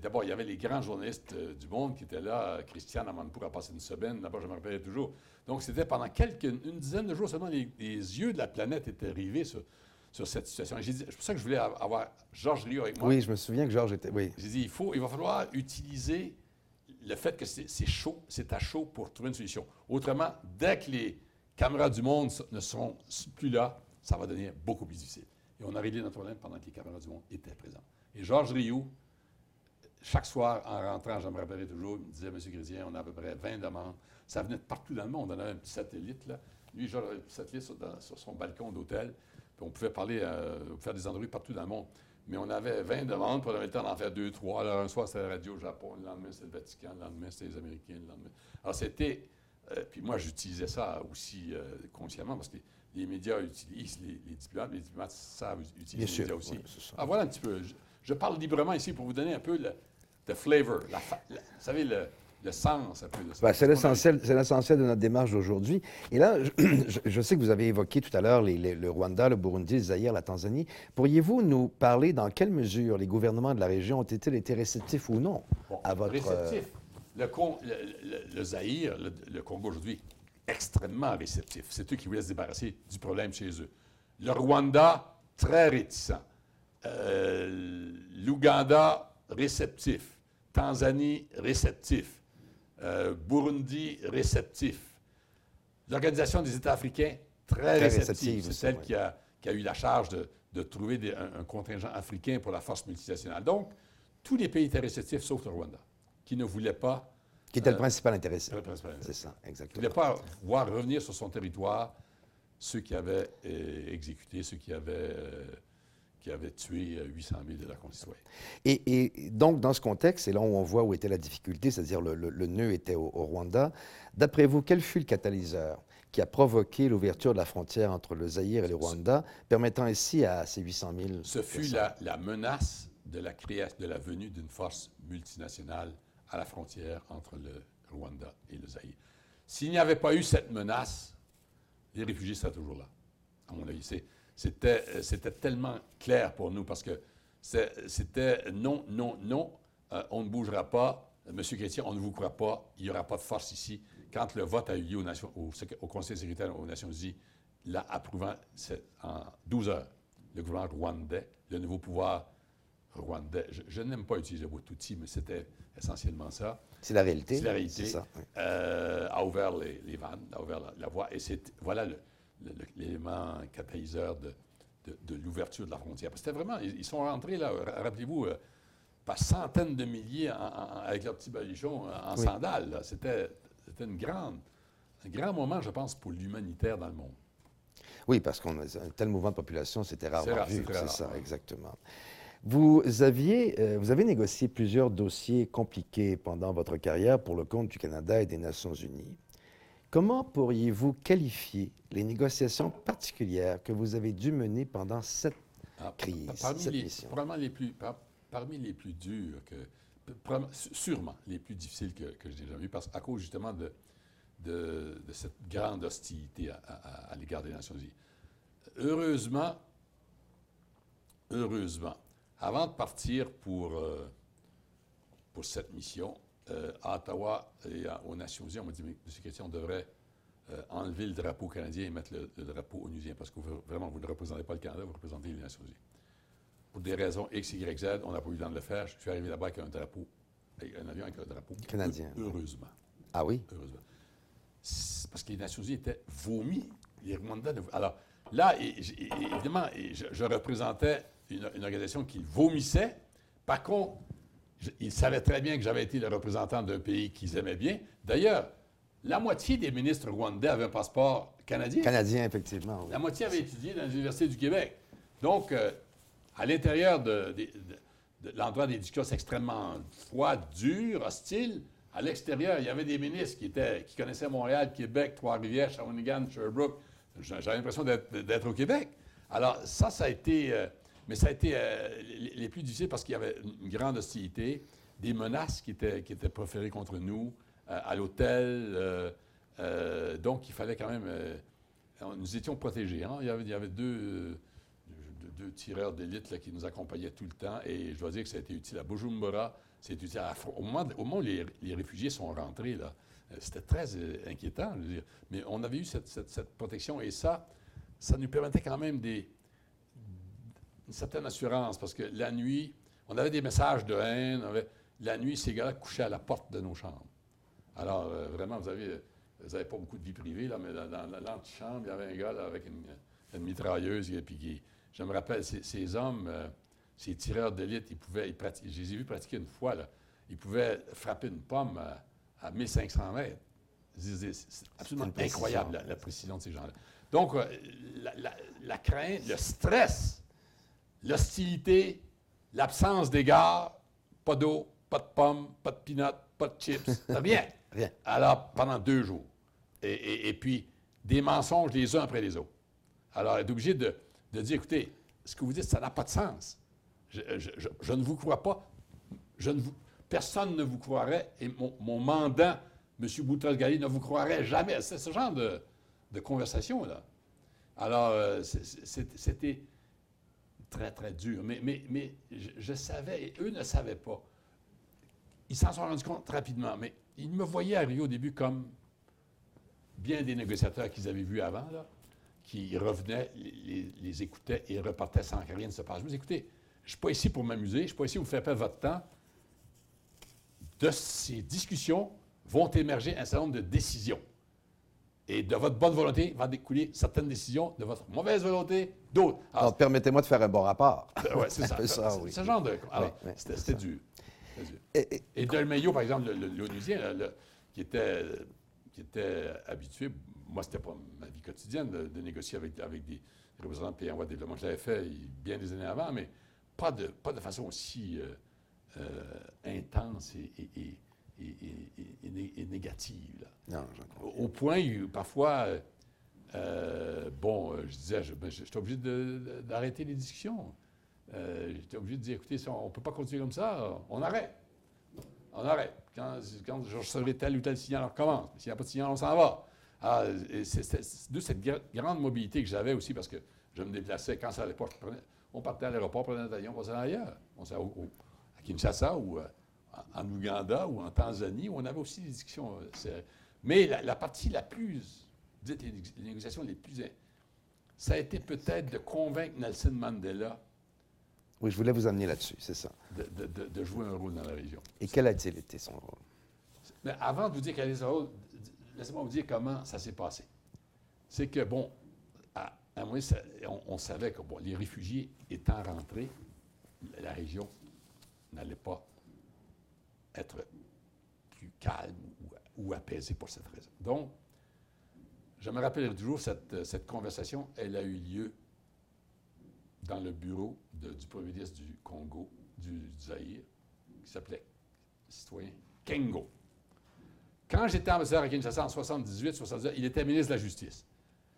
D'abord, il y avait les grands journalistes euh, du monde qui étaient là. Christian Amanpour a passé une semaine. D'abord, je me rappelle toujours. Donc, c'était pendant quelques, une dizaine de jours seulement, les, yeux de la planète étaient rivés sur, cette situation. C'est pour ça que je voulais avoir Georges Rio avec moi.
Oui, je me souviens que Georges était. Oui.
J'ai dit, il, faut, il va falloir utiliser le fait que c'est chaud, c'est à chaud pour trouver une solution. Autrement, dès que les caméras du monde ne seront plus là, ça va devenir beaucoup plus difficile. Et on a réglé notre problème pendant que les caméras du monde étaient présentes. Et Georges Rio, chaque soir, en rentrant, je me rappellerai toujours, il me disait, M. Grédien, on a à peu près 20 demandes. Ça venait de partout dans le monde. On avait un petit satellite, là. Lui, genre, un petit satellite sur, son balcon d'hôtel. On pouvait parler, euh, faire des entrevues partout dans le monde. Mais on avait 20 demandes, puis on avait le temps d'en faire deux, trois. Alors, un soir, c'était la radio au Japon, le lendemain, c'était le Vatican, le lendemain, c'était les Américains, le lendemain. Alors, c'était. Euh, puis moi, j'utilisais ça aussi euh, consciemment parce que les, médias utilisent les, diplomates, les diplomates savent utiliser les médias aussi. ah, voilà un petit peu. Je, je, parle librement ici pour vous donner un peu le, the flavor, vous savez, le, sens un peu de ça.
Ben, c'est l'essentiel, c'est l'essentiel de notre démarche d'aujourd'hui. Et là, je, <clears throat> sais que vous avez évoqué tout à l'heure le Rwanda, le Burundi, le Zaïre, la Tanzanie. Pourriez-vous nous parler dans quelle mesure les gouvernements de la région ont-ils été réceptifs ou non à votre...
Réceptifs. Le, le, le, Zaïre, le, Congo aujourd'hui, extrêmement réceptif. C'est eux qui voulaient se débarrasser du problème chez eux. Le Rwanda, très réticent. Euh, L'Ouganda, réceptif. Tanzanie, réceptif. Euh, Burundi, réceptif. L'Organisation des États africains, très, réceptive. C'est celle qui, a, eu la charge de, trouver un, contingent africain pour la force multinationale. Donc, tous les pays étaient réceptifs, sauf le Rwanda, qui ne voulait pas...
Qui était le euh, principal intéressé.
C'est ça, exactement. Qui ne voulait pas voir revenir sur son territoire ceux qui avaient euh, exécuté, ceux qui avaient qui avait tué 800 000 de leurs concitoyens.
Et, donc, dans ce contexte, c'est là où on voit où était la difficulté, c'est-à-dire le, le, nœud était au, Rwanda. D'après vous, quel fut le catalyseur qui a provoqué l'ouverture de la frontière entre le Zaïre et le Rwanda, permettant ainsi à ces 800 000
Ce fut la, la, menace de la, création, de la venue d'une force multinationale à la frontière entre le Rwanda et le Zaïre. S'il n'y avait pas eu cette menace, les réfugiés seraient toujours là, à mon avis. Euh, c'était tellement clair pour nous parce que c'était non, non, non, euh, on ne bougera pas. Monsieur Chrétien, on ne vous croit pas, il n'y aura pas de force ici. Quand le vote a eu lieu au, Nations, au, Conseil sécuritaire aux Nations Unies, là, approuvant en 12 heures, le gouvernement rwandais, le nouveau pouvoir rwandais, je, n'aime pas utiliser le mot outil, mais c'était essentiellement ça.
C'est la réalité.
C'est la réalité. Ça, euh, a ouvert les, vannes, a ouvert la, la voie. Et c'est, voilà, le, l'élément catalyseur de, de, l'ouverture de la frontière. C'était vraiment, ils, sont rentrés là, rappelez-vous, euh, par centaines de milliers avec leurs petits balichons en sandales. C'était une grande, un grand moment, je pense, pour l'humanitaire dans le monde.
Oui, parce qu'on a un tel mouvement de population, c'était rarement vu. C'est ça, exactement. Vous aviez, euh, vous avez négocié plusieurs dossiers compliqués pendant votre carrière pour le compte du Canada et des Nations Unies. Comment pourriez-vous qualifier les négociations particulières que vous avez dû mener pendant sept ah, crise,
parmi cette les, mission? Les plus, parmi les plus durs, que, sûrement les plus difficiles que, que j'ai jamais eu, parce, à cause justement de, de, cette grande hostilité à, l'égard des Nations Unies. Heureusement, heureusement, avant de partir pour, euh, pour cette mission, euh, à Ottawa et aux Nations Unies, on m'a dit, mais, M. Chrétien, on devrait euh, enlever le drapeau canadien et mettre le, drapeau onusien, parce que vraiment, vous ne représentez pas le Canada, vous représentez les Nations Unies. Pour des raisons X, Y, Z, on n'a pas eu le temps de le faire. Je suis arrivé là-bas avec un drapeau, avec un avion avec un drapeau.
Canadien.
Heureusement.
Ah oui?
Heureusement. Parce que les Nations Unies étaient vomies. Les Rwandais. Alors, là, évidemment, je, représentais une, organisation qui vomissait. Par contre, ils savaient très bien que j'avais été le représentant d'un pays qu'ils aimaient bien. D'ailleurs, la moitié des ministres rwandais avaient un passeport canadien.
Canadien, effectivement.
La moitié avaient étudié dans l'Université du Québec. Donc, euh, à l'intérieur de, l'endroit des discussions extrêmement froid, dur, hostile, à l'extérieur, il y avait des ministres qui, étaient, qui connaissaient Montréal, Québec, Trois-Rivières, Shawinigan, Sherbrooke. J'avais l'impression d'être au Québec. Alors, ça, ça a été. Euh, mais ça a été euh, les, plus difficiles parce qu'il y avait une grande hostilité, des menaces qui étaient, qui étaient proférées contre nous euh, à l'hôtel. donc, il fallait quand même. nous étions protégés. Hein. Il, y avait, il y avait deux deux tireurs d'élite qui nous accompagnaient tout le temps. Et je dois dire que ça a été utile à Bujumbura. C'est utile à, au, moment, au moment où les, réfugiés sont rentrés, là, euh, c'était très euh, inquiétant. Mais on avait eu cette, cette, protection et ça, ça nous permettait quand même des, une certaine assurance parce que la nuit, on avait des messages de haine. la nuit, ces gars-là couchaient à la porte de nos chambres. Alors, euh, vraiment, vous avez, vous n'avez pas beaucoup de vie privée, là, mais dans, l'antichambre, il y avait un gars là, avec une, une mitrailleuse et puis qui, je me rappelle, ces, hommes, euh, ces tireurs d'élite, ils pouvaient, ils je les ai vus pratiquer une fois, là, ils pouvaient frapper une pomme à, 1500 mètres. C'est absolument incroyable, la, précision de ces gens-là. Donc, euh, la, crainte, le stress, l'hostilité, l'absence d'égard, pas d'eau, pas de pommes, pas de peanuts, pas de chips, <laughs> rien. rien. Alors, pendant deux jours. Et, et, puis, des mensonges les uns après les autres. Alors, être obligé de, de dire, écoutez, ce que vous dites, ça n'a pas de sens. Je, ne vous crois pas. Je ne vous, personne ne vous croirait, et mon, mon mandant, M. Boutros-Ghali, ne vous croirait jamais. C'est ce genre de, conversation-là. Alors, euh, c'était très, très dur. Mais, mais, mais je, savais, et eux ne savaient pas. Ils s'en sont rendus compte rapidement, mais ils me voyaient arriver au début comme bien des négociateurs qu'ils avaient vus avant, qui revenaient, les, écoutaient et repartaient sans que rien ne se passe. Je vous écoutez, je ne suis pas ici pour m'amuser, je ne suis pas ici pour vous faire perdre votre temps. De ces discussions vont émerger un certain nombre de décisions. Et de votre bonne volonté va découler certaines décisions, de votre mauvaise volonté, d'autres.
Alors, permettez-moi de faire un bon rapport.
oui, <laughs> c'est ça. ça oui. Ce genre de. Alors, c'était dur. Et, et, par exemple, l'Onusien, qui était, qui était habitué moi, ce n'était pas ma vie quotidienne de, négocier avec, avec des représentants de pays en voie de développement. Je l'avais fait bien des années avant, mais pas de, pas de façon aussi euh, euh, intense et, négative. Non, Au point où, parfois, euh, bon, je disais, ben, j'étais obligé d'arrêter les discussions. j'étais obligé de dire, écoutez, on ne peut pas continuer comme ça, on arrête. On arrête. Quand, quand je recevrai tel ou tel signal, on recommence. S'il n'y a pas de signal, on s'en va. Ah, c'est de cette grande mobilité que j'avais aussi, parce que je me déplaçais quand ça allait pas. On partait à l'aéroport, prenait un avion, on passait ailleurs. On à Kinshasa ou euh, en Ouganda ou en Tanzanie, où on avait aussi des discussions. Euh, mais la, partie la plus, dites les négociations les plus. Ça a été peut-être de convaincre Nelson Mandela.
Oui, je voulais vous amener là-dessus, c'est ça.
De, jouer un rôle dans la région.
Et quel a-t-il été son rôle?
Mais avant de vous dire quel est son rôle, laissez-moi vous dire comment ça s'est passé. C'est que, bon, à, moi, on, savait que bon, les réfugiés étant rentrés, la région n'allait pas être plus calme ou, apaisée pour cette raison. Donc, je me rappelle toujours, cette, cette conversation, elle a eu lieu dans le bureau du premier ministre du Congo, du, du Zaïre, qui s'appelait citoyen Kengo. Quand j'étais ambassadeur à Kinshasa en 78, 79, il était ministre de la Justice.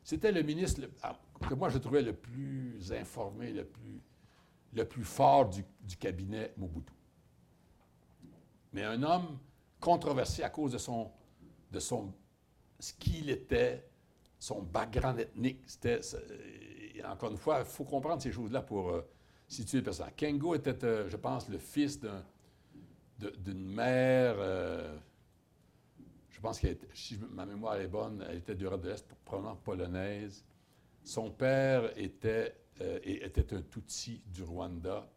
C'était le ministre ah, que moi je trouvais le plus informé, le plus fort du cabinet Mobutu. Mais un homme controversé à cause de son, de son, ce qu'il était, son background ethnique. C'était, c'est- encore une fois, il faut comprendre ces choses-là pour euh, situer le personnage. Kengo était, euh, je pense, le fils d'une mère, euh, je pense qu'elle si ma mémoire est bonne, elle était d'Europe de l'Est, probablement polonaise. Son père était, euh, était un Tutsi du Rwanda.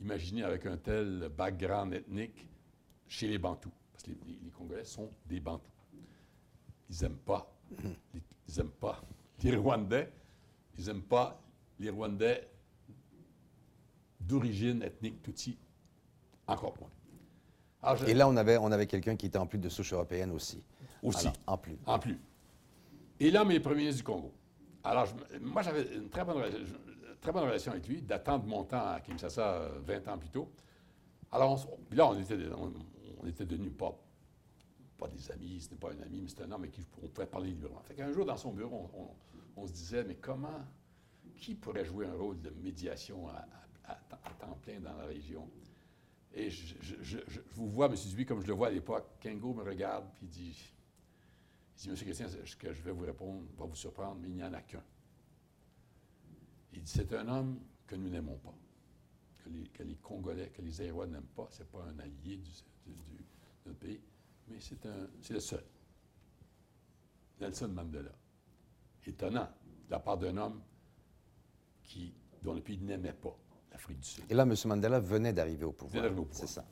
Imaginez avec un tel background ethnique chez les Bantous, parce que les, les- les Congolais sont des Bantous. Ils n'aiment pas, les- ils aiment pas <laughs> les Rwandais, ils n'aiment pas les Rwandais d'origine ethnique Tutsi, encore moins. Alors, je-
Et là, on avait, on avait quelqu'un qui était en plus de souche européenne aussi.
aussi.
Alors, en plus.
En plus. Et là, mes premiers ministres du Congo. Alors, je- moi, j'avais une très bonne, très relation avec lui, datant de mon temps à Kinshasa, euh, 20 ans plus tôt. Alors, on là, on était, on, on était devenus pas, pas des amis, ce n'est pas un ami, mais c'est un homme avec qui on pouvait parler librement. Fait jour, dans son bureau, on, se disait, mais comment, qui pourrait jouer un rôle de médiation à, temps- plein dans la région? Et je, vous vois, M. Dubuis, comme je le vois à l'époque, Kengo me regarde, puis dit, il dit, Monsieur Christian, ce que je vais vous répondre va vous surprendre, mais il n'y en a qu'un. Il dit, c'est un homme que nous n'aimons pas, que les, que les Congolais, que les Aérois n'aiment pas. Ce n'est pas un allié du, du- du- de notre pays, mais c'est un, c'est le seul. Nelson Mandela. Étonnant, de la part d'un homme qui, dont le pays n'aimait pas l'Afrique du Sud.
Et là, M. Mandela venait d'arriver au pouvoir.
Venait d'arriver au pouvoir.
C'est ça.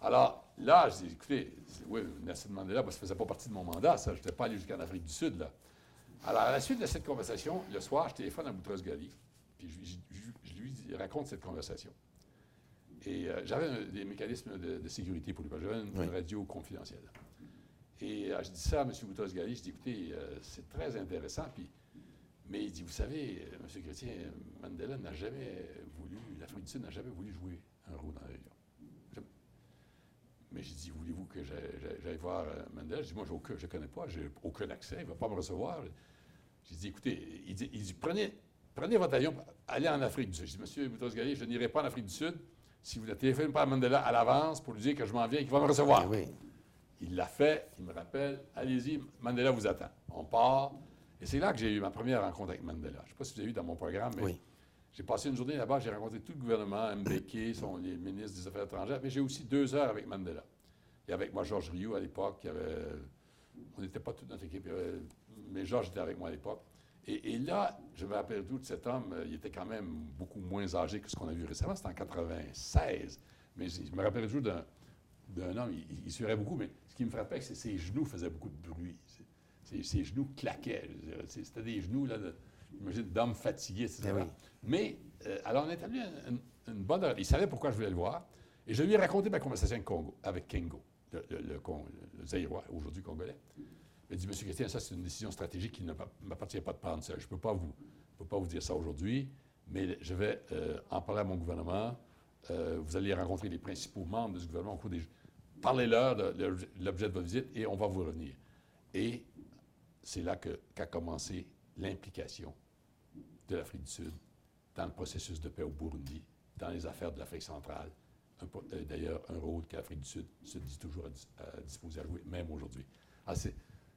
Alors là, je dis, écoutez, oui, Nelson Mandela, ça ne faisait pas partie de mon mandat, ça. Je n'étais pas allé jusqu'en Afrique du Sud, là. Alors, à la suite de cette conversation, le soir, je téléphone à Boutros Ghali, puis je, je- je- je lui raconte cette conversation. Et euh, j'avais un- des mécanismes de, de sécurité pour lui, parce que j'avais une,
Oui.
une radio confidentielle. Et euh, je dis ça à M. Boutros Ghali, je dis, écoutez, euh, c'est très intéressant, puis, mais il dit, vous savez, M. Chrétien, Mandela n'a jamais voulu, l'Afrique du Sud n'a jamais voulu jouer un rôle dans la région. Jamais. Mais j'ai dit, voulez-vous que j'aille- voir Mandela? Je dis, moi, aucun- je ne connais pas, j'ai aucun accès, il ne va pas me recevoir. J'ai dit, écoutez, il dit, il dit, prenez, prenez votre avion, allez en Afrique du Sud. Je dis, Monsieur Boutros Ghali, je n'irai pas en Afrique du Sud si vous ne téléphonez pas à Mandela à l'avance pour lui dire que je m'en viens et qu'il va me recevoir.
Eh oui.
Il l'a fait, il me rappelle, allez-y, Mandela vous attend. On part. Et c'est là que j'ai eu ma première rencontre avec Mandela. Je ne sais pas si vous avez vu dans mon programme, mais
Oui.
j'ai passé une journée là-bas, j'ai rencontré tout le gouvernement, Mbeki, son, les ministres des Affaires étrangères, mais j'ai aussi deux heures avec Mandela. Et avec moi, Georges Rioux à l'époque, il y avait- on n'était pas toute notre équipe, il y avait- mais Georges était avec moi à l'époque. Et, et là, je me rappelle tout de cet homme, euh, il était quand même beaucoup moins âgé que ce qu'on a vu récemment, c'était en 96. Mais je je me rappelle toujours d'un homme, il, il suivait beaucoup, mais ce qui me frappait, c'est que ses genoux faisaient beaucoup de bruit. Ses, ses genoux claquaient. C'était des genoux, là, d'hommes fatigués, etc.
Eh oui.
Mais, euh, alors, on a établi une, une- bonne... Il savait pourquoi je voulais le voir. Et je lui ai raconté ma conversation avec, Congo, avec Kengo, le, le, le, Con- le Zaïrois, aujourd'hui congolais. Il dit, Monsieur Christian, ça, c'est une décision stratégique qui ne m'a- m'appartient pas de prendre ça. Je ne peux, pas vous- peux pas vous dire ça aujourd'hui, mais je vais euh, en parler à mon gouvernement. Euh, vous allez rencontrer les principaux membres de ce gouvernement au cours des... Parlez-leur de, l'objet de votre visite et on va vous revenir. Et c'est là qu'a commencé l'implication de l'Afrique du Sud dans le processus de paix au Burundi, dans les affaires de l'Afrique centrale. Euh, D'ailleurs, un rôle que l'Afrique du Sud se dit toujours à, à disposer à jouer, même aujourd'hui.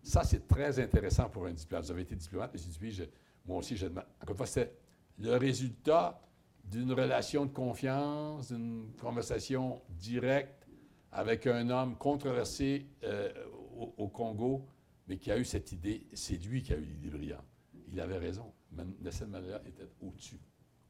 Ça, c'est très intéressant pour un diplomate. Vous avez été diplomate, M. Dupuis, je- moi aussi, je demande. Encore une fois, c'est le résultat d'une relation de confiance, d'une conversation directe avec un homme controversé euh, au, Congo, mais qui a eu cette idée. C'est lui qui a eu l'idée brillante. Il avait raison. Nelson Mandela était au-dessus,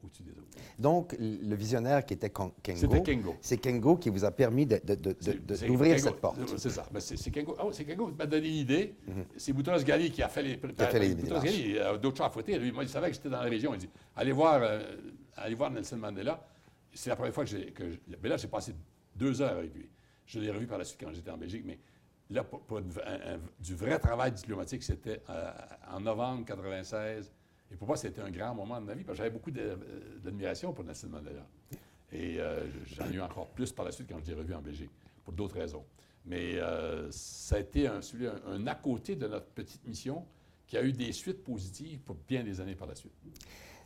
au-dessus des autres.
Donc, le visionnaire qui était Kengo,
C'était Kengo.
c'est Kengo qui vous a permis d'ouvrir cette porte.
C'est ça. Ben, c'est Kengo. C'est Kengo qui m'a donné l'idée. C'est Boutros Ghali qui a fait les.
Mhm. a fait les
Boutros. Ghali, euh, d'autres choses à fouetter. Lui, moi, il savait que j'étais dans la région. Il dit allez voir, euh, allez voir Nelson Mandela. C'est la première fois que j'ai. Mais là, j'ai passé deux heures avec lui. Je l'ai revu par la suite quand j'étais en Belgique, mais là, pour, pour une- un- un- du vrai travail diplomatique, c'était euh, en novembre 96. Et pour moi, c'était un grand moment de ma vie, parce que j'avais beaucoup euh, d'admiration pour Nelson Mandela. Et euh, j'en ai eu encore plus par la suite quand je l'ai revu en Belgique, pour d'autres raisons. Mais euh, ça a été un, celui- un, un à côté de notre petite mission qui a eu des suites positives pour bien des années par la suite.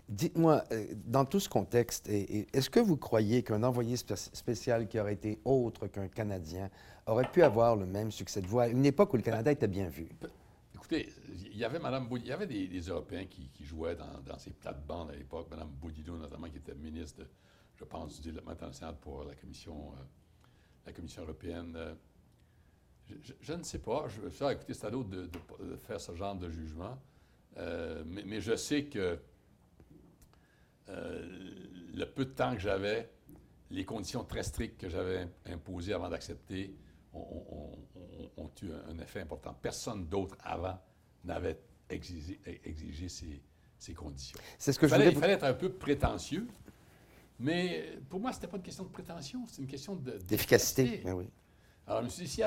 Dites-moi, dans tout ce contexte, est-ce que vous croyez qu'un envoyé spécial qui aurait été autre qu'un Canadien aurait pu avoir le même succès de voix à une époque où le Canada était bien vu?
Écoutez, il y avait Mme il y avait des, Européens qui, jouaient dans, ces plates-bandes à l'époque, Mme Boudido notamment, qui était ministre, je pense, du développement international pour la Commission, euh, la Commission européenne. Euh, je, ne sais pas. Je, ça, écoutez, c'est à d'autres de, faire ce genre de jugement. mais, je sais que euh, le peu de temps que j'avais, les conditions très strictes que j'avais imposées avant d'accepter ont, eu un effet important. Personne d'autre avant n'avait exigé, ces, conditions.
C'est ce que
il
fallait,
Il fallait être un peu prétentieux, mais pour moi, ce n'était pas une question de prétention, c'est une question
d'efficacité. Ben oui.
Alors, je me suis dit, si,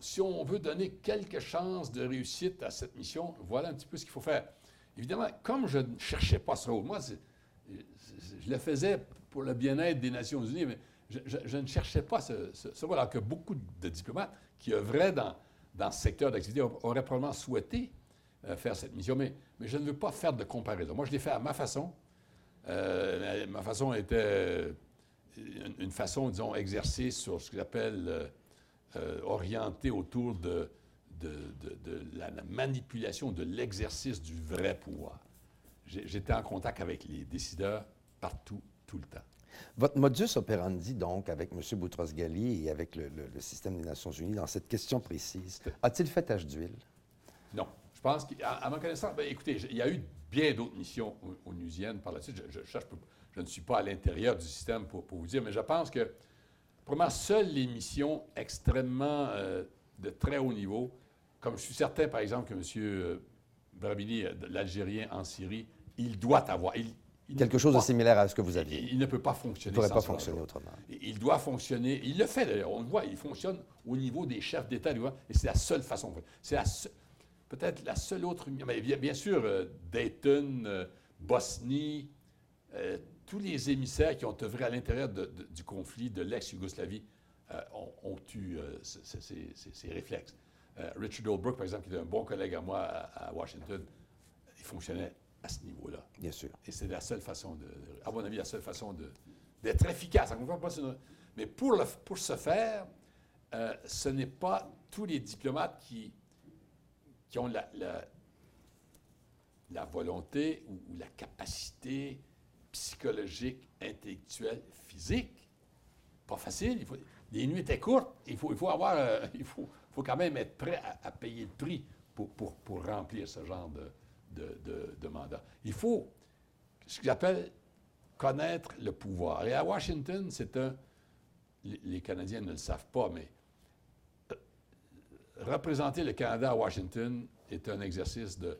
si on veut donner quelques chances de réussite à cette mission, voilà un petit peu ce qu'il faut faire. Évidemment, comme je ne cherchais pas ce rôle, moi, je le faisais pour le bien-être des Nations Unies, mais je, ne cherchais pas ce, rôle. Alors que beaucoup de diplomates qui œuvraient dans, dans ce secteur d'activité auraient probablement souhaité euh, faire cette mission, mais, mais, je ne veux pas faire de comparaison. Moi, je l'ai fait à ma façon. Euh, ma façon était une, façon, disons, exercée sur ce que j'appelle euh, orientée autour de de, la, manipulation, de l'exercice du vrai pouvoir. J'étais en contact avec les décideurs partout, tout le temps.
Votre modus operandi, donc, avec M. Boutros-Ghali et avec le, système des Nations unies, dans cette question précise, a-t-il fait tâche d'huile?
Non. Je pense qu'à ma connaissance, ben, écoutez, il y a eu bien d'autres missions onusiennes par la suite. Je, ne suis pas à l'intérieur du système pour, vous dire, mais je pense que, probablement, seules les missions extrêmement euh, de très haut niveau comme je suis certain, par exemple, que M. Euh, Brabini, euh, l'Algérien en Syrie, il doit avoir.
Quelque chose de similaire à ce que vous aviez.
Il, ne peut pas fonctionner.
Il ne pourrait pas fonctionner autrement.
Il doit fonctionner. Il le fait d'ailleurs. On le voit. Il fonctionne au niveau des chefs d'État et c'est la seule façon. C'est peut-être la seule autre. Mais bien, sûr, euh, Dayton, Bosnie, tous les émissaires qui ont œuvré à l'intérieur du conflit de l'ex-Yougoslavie ont, eu ces réflexes. Euh, Richard Olbrooke, par exemple, qui était un bon collègue à moi à, Washington, il fonctionnait à ce niveau-là.
Bien sûr.
Et c'est la seule façon, de, à mon avis, la seule façon d'être efficace. mais pour, le, pour ce faire, euh, ce n'est pas tous les diplomates qui, qui ont la, la, volonté ou, la capacité psychologique, intellectuelle, physique. Pas facile. Il faut, les nuits étaient courtes. Il faut, il faut avoir. Euh, <laughs> il faut, faut quand même être prêt à, payer le prix pour, pour, remplir ce genre de, de, mandat. Il faut ce que j'appelle connaître le pouvoir. Et à Washington, c'est un. Les Canadiens ne le savent pas, mais euh, représenter le Canada à Washington est un exercice de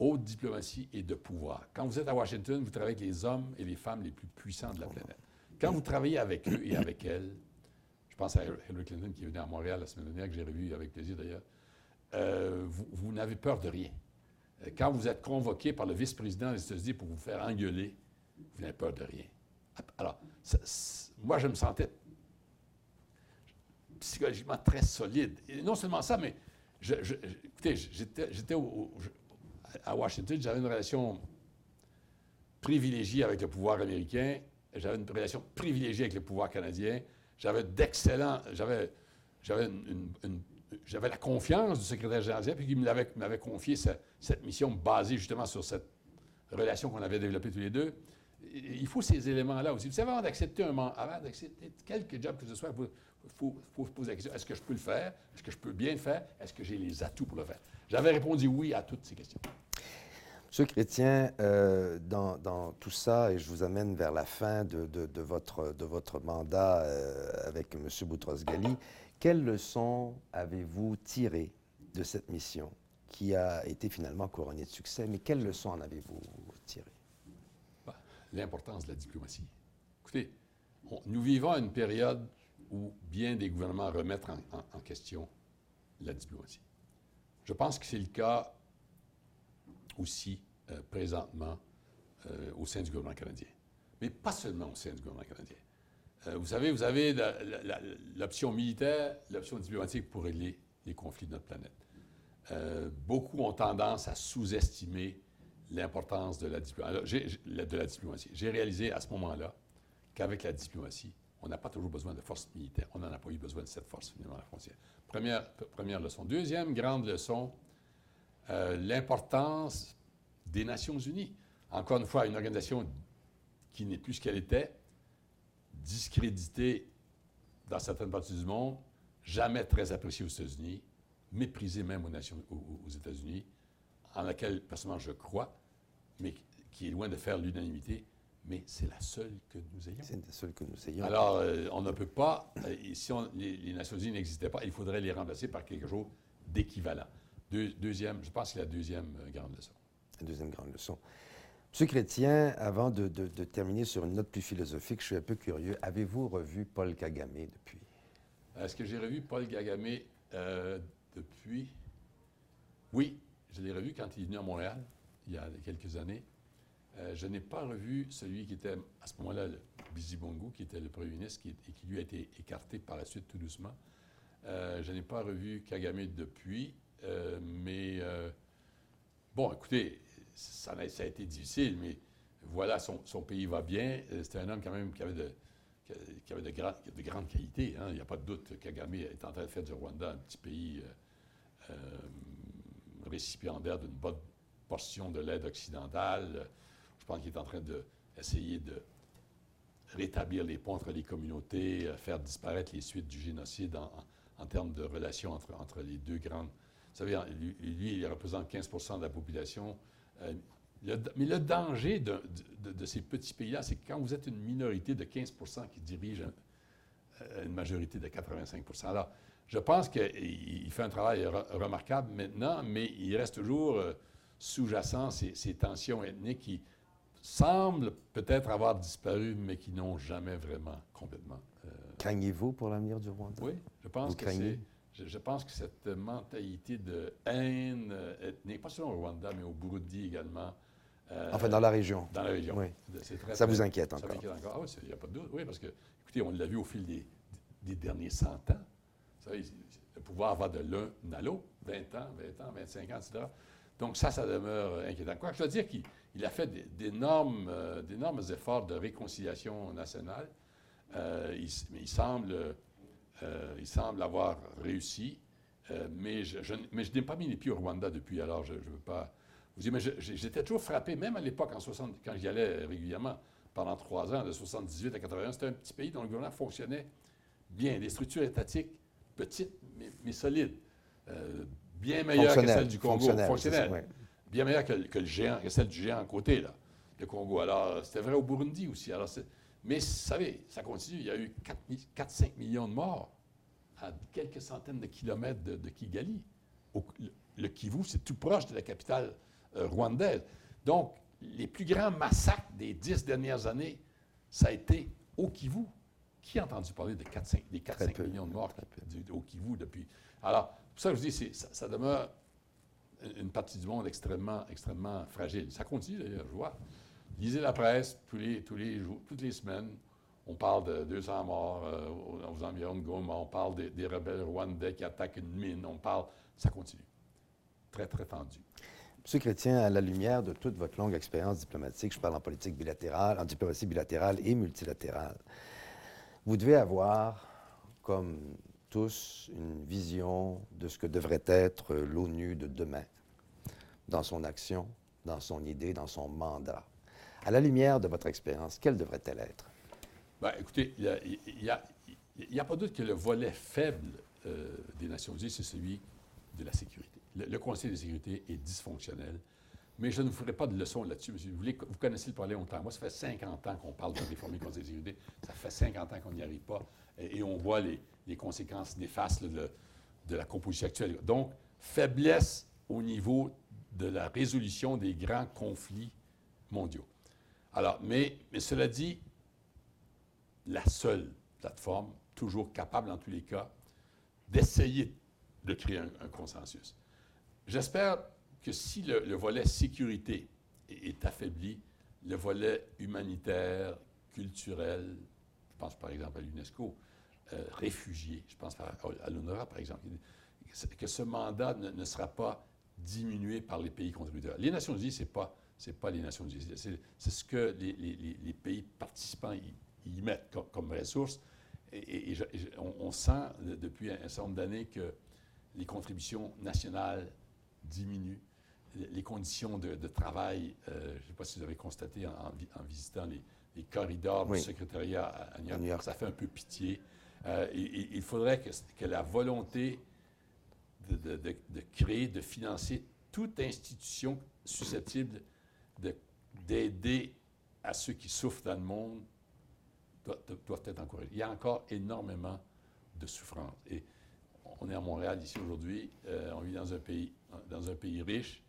haute diplomatie et de pouvoir. Quand vous êtes à Washington, vous travaillez avec les hommes et les femmes les plus puissants de la planète. Quand vous travaillez avec eux et avec elles, je pense à Hillary Clinton qui est venue à Montréal la semaine dernière, que j'ai revu avec plaisir d'ailleurs. Euh, vous, n'avez peur de rien. Euh, quand vous êtes convoqué par le vice-président des États-Unis pour vous faire engueuler, vous n'avez peur de rien. Alors, moi, je me sentais psychologiquement très solide. Et non seulement ça, mais je, écoutez, j'étais à Washington, j'avais une relation privilégiée avec le pouvoir américain, j'avais une relation privilégiée avec le pouvoir canadien. J'avais d'excellents. J'avais, j'avais, j'avais la confiance du secrétaire général, puis il m'avait, confié cette mission basée justement sur cette relation qu'on avait développée tous les deux. Il faut ces éléments-là aussi. Avant d'accepter un avant d'accepter quelque job que ce soit, il faut, se poser la question est-ce que je peux le faire? Est-ce que je peux bien le faire? Est-ce que j'ai les atouts pour le faire? J'avais répondu oui à toutes ces questions.
Monsieur Chrétien, euh, dans, tout ça, et je vous amène vers la fin de, votre, de votre, mandat euh, avec M. Boutros-Ghali, quelles leçons avez-vous tirées de cette mission qui a été finalement couronnée de succès, mais quelles leçons en avez-vous tirées?
Bah, l'importance de la diplomatie. Écoutez, nous vivons une période où bien des gouvernements remettent en question la diplomatie. Je pense que c'est le cas aussi euh, présentement euh, au sein du gouvernement canadien. Mais pas seulement au sein du gouvernement canadien. Euh, vous savez, vous avez l'option militaire, l'option diplomatique pour régler les conflits de notre planète. beaucoup ont tendance à sous-estimer l'importance de la diplomatie. J'ai réalisé à ce moment-là qu'avec la diplomatie, on n'a pas toujours besoin de force militaire. On n'en a pas eu besoin de cette force finalement à la frontière. Première, première leçon. Deuxième grande leçon, euh, l'importance des Nations Unies. Encore une fois, une organisation qui n'est plus ce qu'elle était, discréditée dans certaines parties du monde, jamais très appréciée aux États-Unis, méprisée même aux, Nations, aux États-Unis, en laquelle personnellement je crois, mais qui est loin de faire l'unanimité, mais c'est la seule que nous ayons.
C'est la seule que nous ayons.
Alors, euh, on ne peut pas, euh, si les, Nations Unies n'existaient pas, il faudrait les remplacer par quelque chose d'équivalent. deuxième, je pense que c'est la deuxième euh, grande leçon.
La deuxième grande leçon. Monsieur Chrétien, avant de, terminer sur une note plus philosophique, je suis un peu curieux. Avez-vous revu Paul Kagame depuis?
Est-ce que j'ai revu Paul Kagame depuis? Oui, je l'ai revu quand il est venu à Montréal, il y a quelques années. Euh, je n'ai pas revu celui qui était à ce moment-là le Bongo, qui était le premier ministre et qui lui a été écarté par la suite tout doucement. Euh, je n'ai pas revu Kagame depuis, euh, mais bon, écoutez, ça a, été difficile, mais voilà, son, pays va bien. C'était un homme quand même qui avait de, grandes qualités. Hein. Il n'y a pas de doute. Kagame est en train de faire du Rwanda un petit pays récipiendaire d'une bonne portion de l'aide occidentale. Je pense qu'il est en train d'essayer de, rétablir les ponts entre les communautés, euh, faire disparaître les suites du génocide en, termes de relations entre, entre, les deux grandes. Vous savez, lui, il représente 15 de la population. Euh, mais le danger de, ces petits pays-là, c'est que quand vous êtes une minorité de 15% qui dirige euh, une majorité de 85 Alors, je pense qu'il fait un travail remarquable maintenant, mais il reste toujours sous-jacent ces, ces, tensions ethniques qui semblent peut-être avoir disparu, mais qui n'ont jamais vraiment complètement.
Euh, Craignez-vous pour l'avenir du Rwanda?
Oui, je pense que c'est. Je, pense que cette mentalité de haine euh, ethnique, pas seulement au Rwanda, mais au Burundi également.
Euh, enfin, dans la région.
Dans la région.
Oui. ça vous inquiète encore? Ça
m'inquiète encore. Ah oui, il n'y a pas de doute. Oui, parce que, écoutez, on l'a vu au fil des, des derniers 100 ans. Vous savez, le pouvoir va de l'un à l'autre, 20 ans, 20 ans, 25 ans, etc. Donc ça, ça demeure inquiétant. Quoi je dois dire qu'il il a fait d'énormes, euh, efforts de réconciliation nationale. Euh, il, mais il semble, euh, il semble avoir réussi. mais je, mais je n'ai pas mis les pieds au Rwanda depuis, alors je ne veux pas vous dire. Mais j'étais toujours frappé, même à l'époque, en 60, quand j'y allais régulièrement, pendant trois ans, de 78 à 81, c'était un petit pays dont le gouvernement fonctionnait bien. Des structures étatiques petites, mais, solides. bien meilleures que celles du Congo. Fonctionnelles bien meilleure que, le géant, que celle du géant à côté, là, le Congo. Alors, c'était vrai au Burundi aussi. Alors, mais vous savez, ça continue. Il y a eu 4-5 millions de morts à quelques centaines de kilomètres de, Kigali. le, Kivu, c'est tout proche de la capitale euh, rwandaise. Donc, les plus grands massacres des dix dernières années, ça a été au Kivu. Qui a entendu parler de 4, des 4-5 millions de morts au Kivu depuis? Alors, pour ça que je dis, ça, ça demeure une partie du monde extrêmement, extrêmement fragile. Ça continue d'ailleurs, je vois. Lisez la presse tous les, toutes les semaines. On parle de 200 morts euh, aux, environs de Goma. On parle des, rebelles rwandais qui attaquent une mine. On parle. Ça continue. Très, très tendu.
Monsieur Chrétien, à la lumière de toute votre longue expérience diplomatique, je parle en politique bilatérale, en diplomatie bilatérale et multilatérale, vous devez avoir, comme tous une vision de ce que devrait être l'ONU de demain, dans son action, dans son idée, dans son mandat. À la lumière de votre expérience, quelle devrait-elle être?
Bien, écoutez, il n'y a, a, pas de doute que le volet faible euh, des Nations Unies, c'est celui de la sécurité. Le, Conseil de sécurité est dysfonctionnel. Mais je ne vous ferai pas de leçon là-dessus. Vous, vous connaissez le problème longtemps. Moi, ça fait 50 ans qu'on parle de réformer le Conseil de sécurité. Ça fait 50 ans qu'on n'y arrive pas. et on voit les conséquences néfastes de, la composition actuelle. Donc, faiblesse au niveau de la résolution des grands conflits mondiaux. Alors, mais, mais cela dit, la seule plateforme, toujours capable en tous les cas, d'essayer de créer un, consensus. J'espère que si le, volet sécurité est, affaibli, le volet humanitaire, culturel, je pense par exemple à l'UNESCO, euh, réfugiés, je pense à, l'ONURA par exemple, que ce mandat ne, sera pas diminué par les pays contributeurs. Les Nations Unies, ce n'est pas, c'est pas les Nations Unies. C'est ce que les, pays participants y, mettent comme, ressources. Et, on, sent depuis un certain nombre d'années que les contributions nationales diminuent. Les conditions de, travail, euh, je ne sais pas si vous avez constaté en, visitant les, corridors du secrétariat à, New, York, ça fait un peu pitié. Euh, il, faudrait que, que, la volonté de, de, créer, de financer toute institution susceptible d'aider à ceux qui souffrent dans le monde doit, être encouragée. Il y a encore énormément de souffrance. Et on est à Montréal ici aujourd'hui, euh, on vit dans un, pays, dans un pays riche.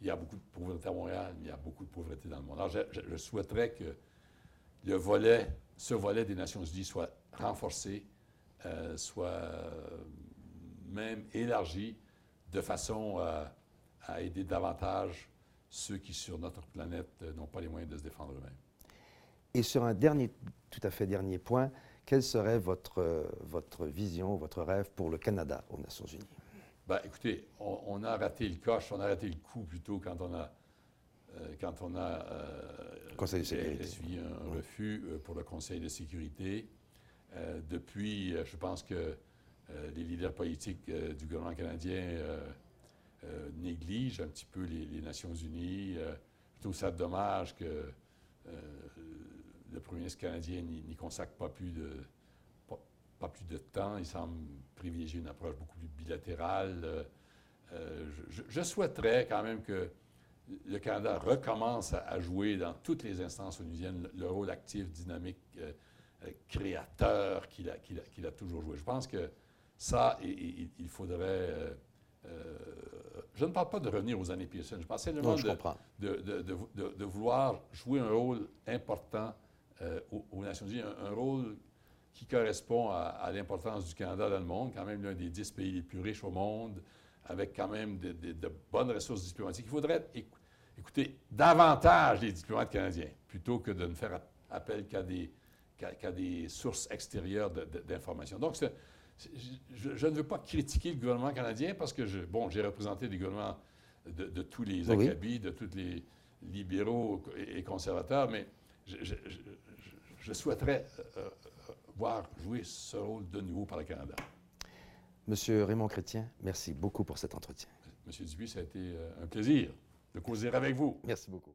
Il y a beaucoup de pauvreté à Montréal, mais il y a beaucoup de pauvreté dans le monde. Alors, je, souhaiterais que le volet, ce volet des Nations Unies soit renforcé, euh, soit euh, même élargi de façon à aider davantage ceux qui, sur notre planète, euh, n'ont pas les moyens de se défendre eux-mêmes.
Et sur un dernier, tout à fait dernier point, quelle serait votre, euh, votre vision, votre rêve pour le Canada aux Nations Unies?
Bien, écoutez, on, a raté le coche, on a raté le coup plutôt quand on a, euh, quand on a
Conseil de sécurité.
essuyé un refus pour le Conseil de sécurité. depuis, je pense que les leaders politiques du gouvernement canadien euh, néglige un petit peu les, Nations Unies. Euh, ça dommage que euh, le premier ministre canadien n'y consacre pas plus de pas, plus de temps. Il semble privilégier une approche beaucoup plus bilatérale. je, souhaiterais quand même que le Canada recommence à, jouer dans toutes les instances onusiennes le, rôle actif, dynamique, créateur qu'il a, toujours joué. Je pense que ça, il, faudrait euh, je ne parle pas de revenir aux années Pearson. Je pense simplement de, de, vouloir jouer un rôle important euh, aux, Nations Unies, un, rôle qui correspond à, l'importance du Canada dans le monde, quand même l'un des dix pays les plus riches au monde, avec quand même de, bonnes ressources diplomatiques. Il faudrait écouter davantage les diplomates canadiens, plutôt que de ne faire appel qu'à des, des sources extérieures d'informations. Donc, je, ne veux pas critiquer le gouvernement canadien parce que, je, bon, j'ai représenté des gouvernements de, tous les acabis, de tous les libéraux et conservateurs, mais je, souhaiterais euh, euh, voir jouer ce rôle de nouveau par le Canada.
Monsieur Raymond Chrétien, merci beaucoup pour cet entretien.
Monsieur Dubuis, ça a été euh, un plaisir de causer avec vous.
Merci beaucoup.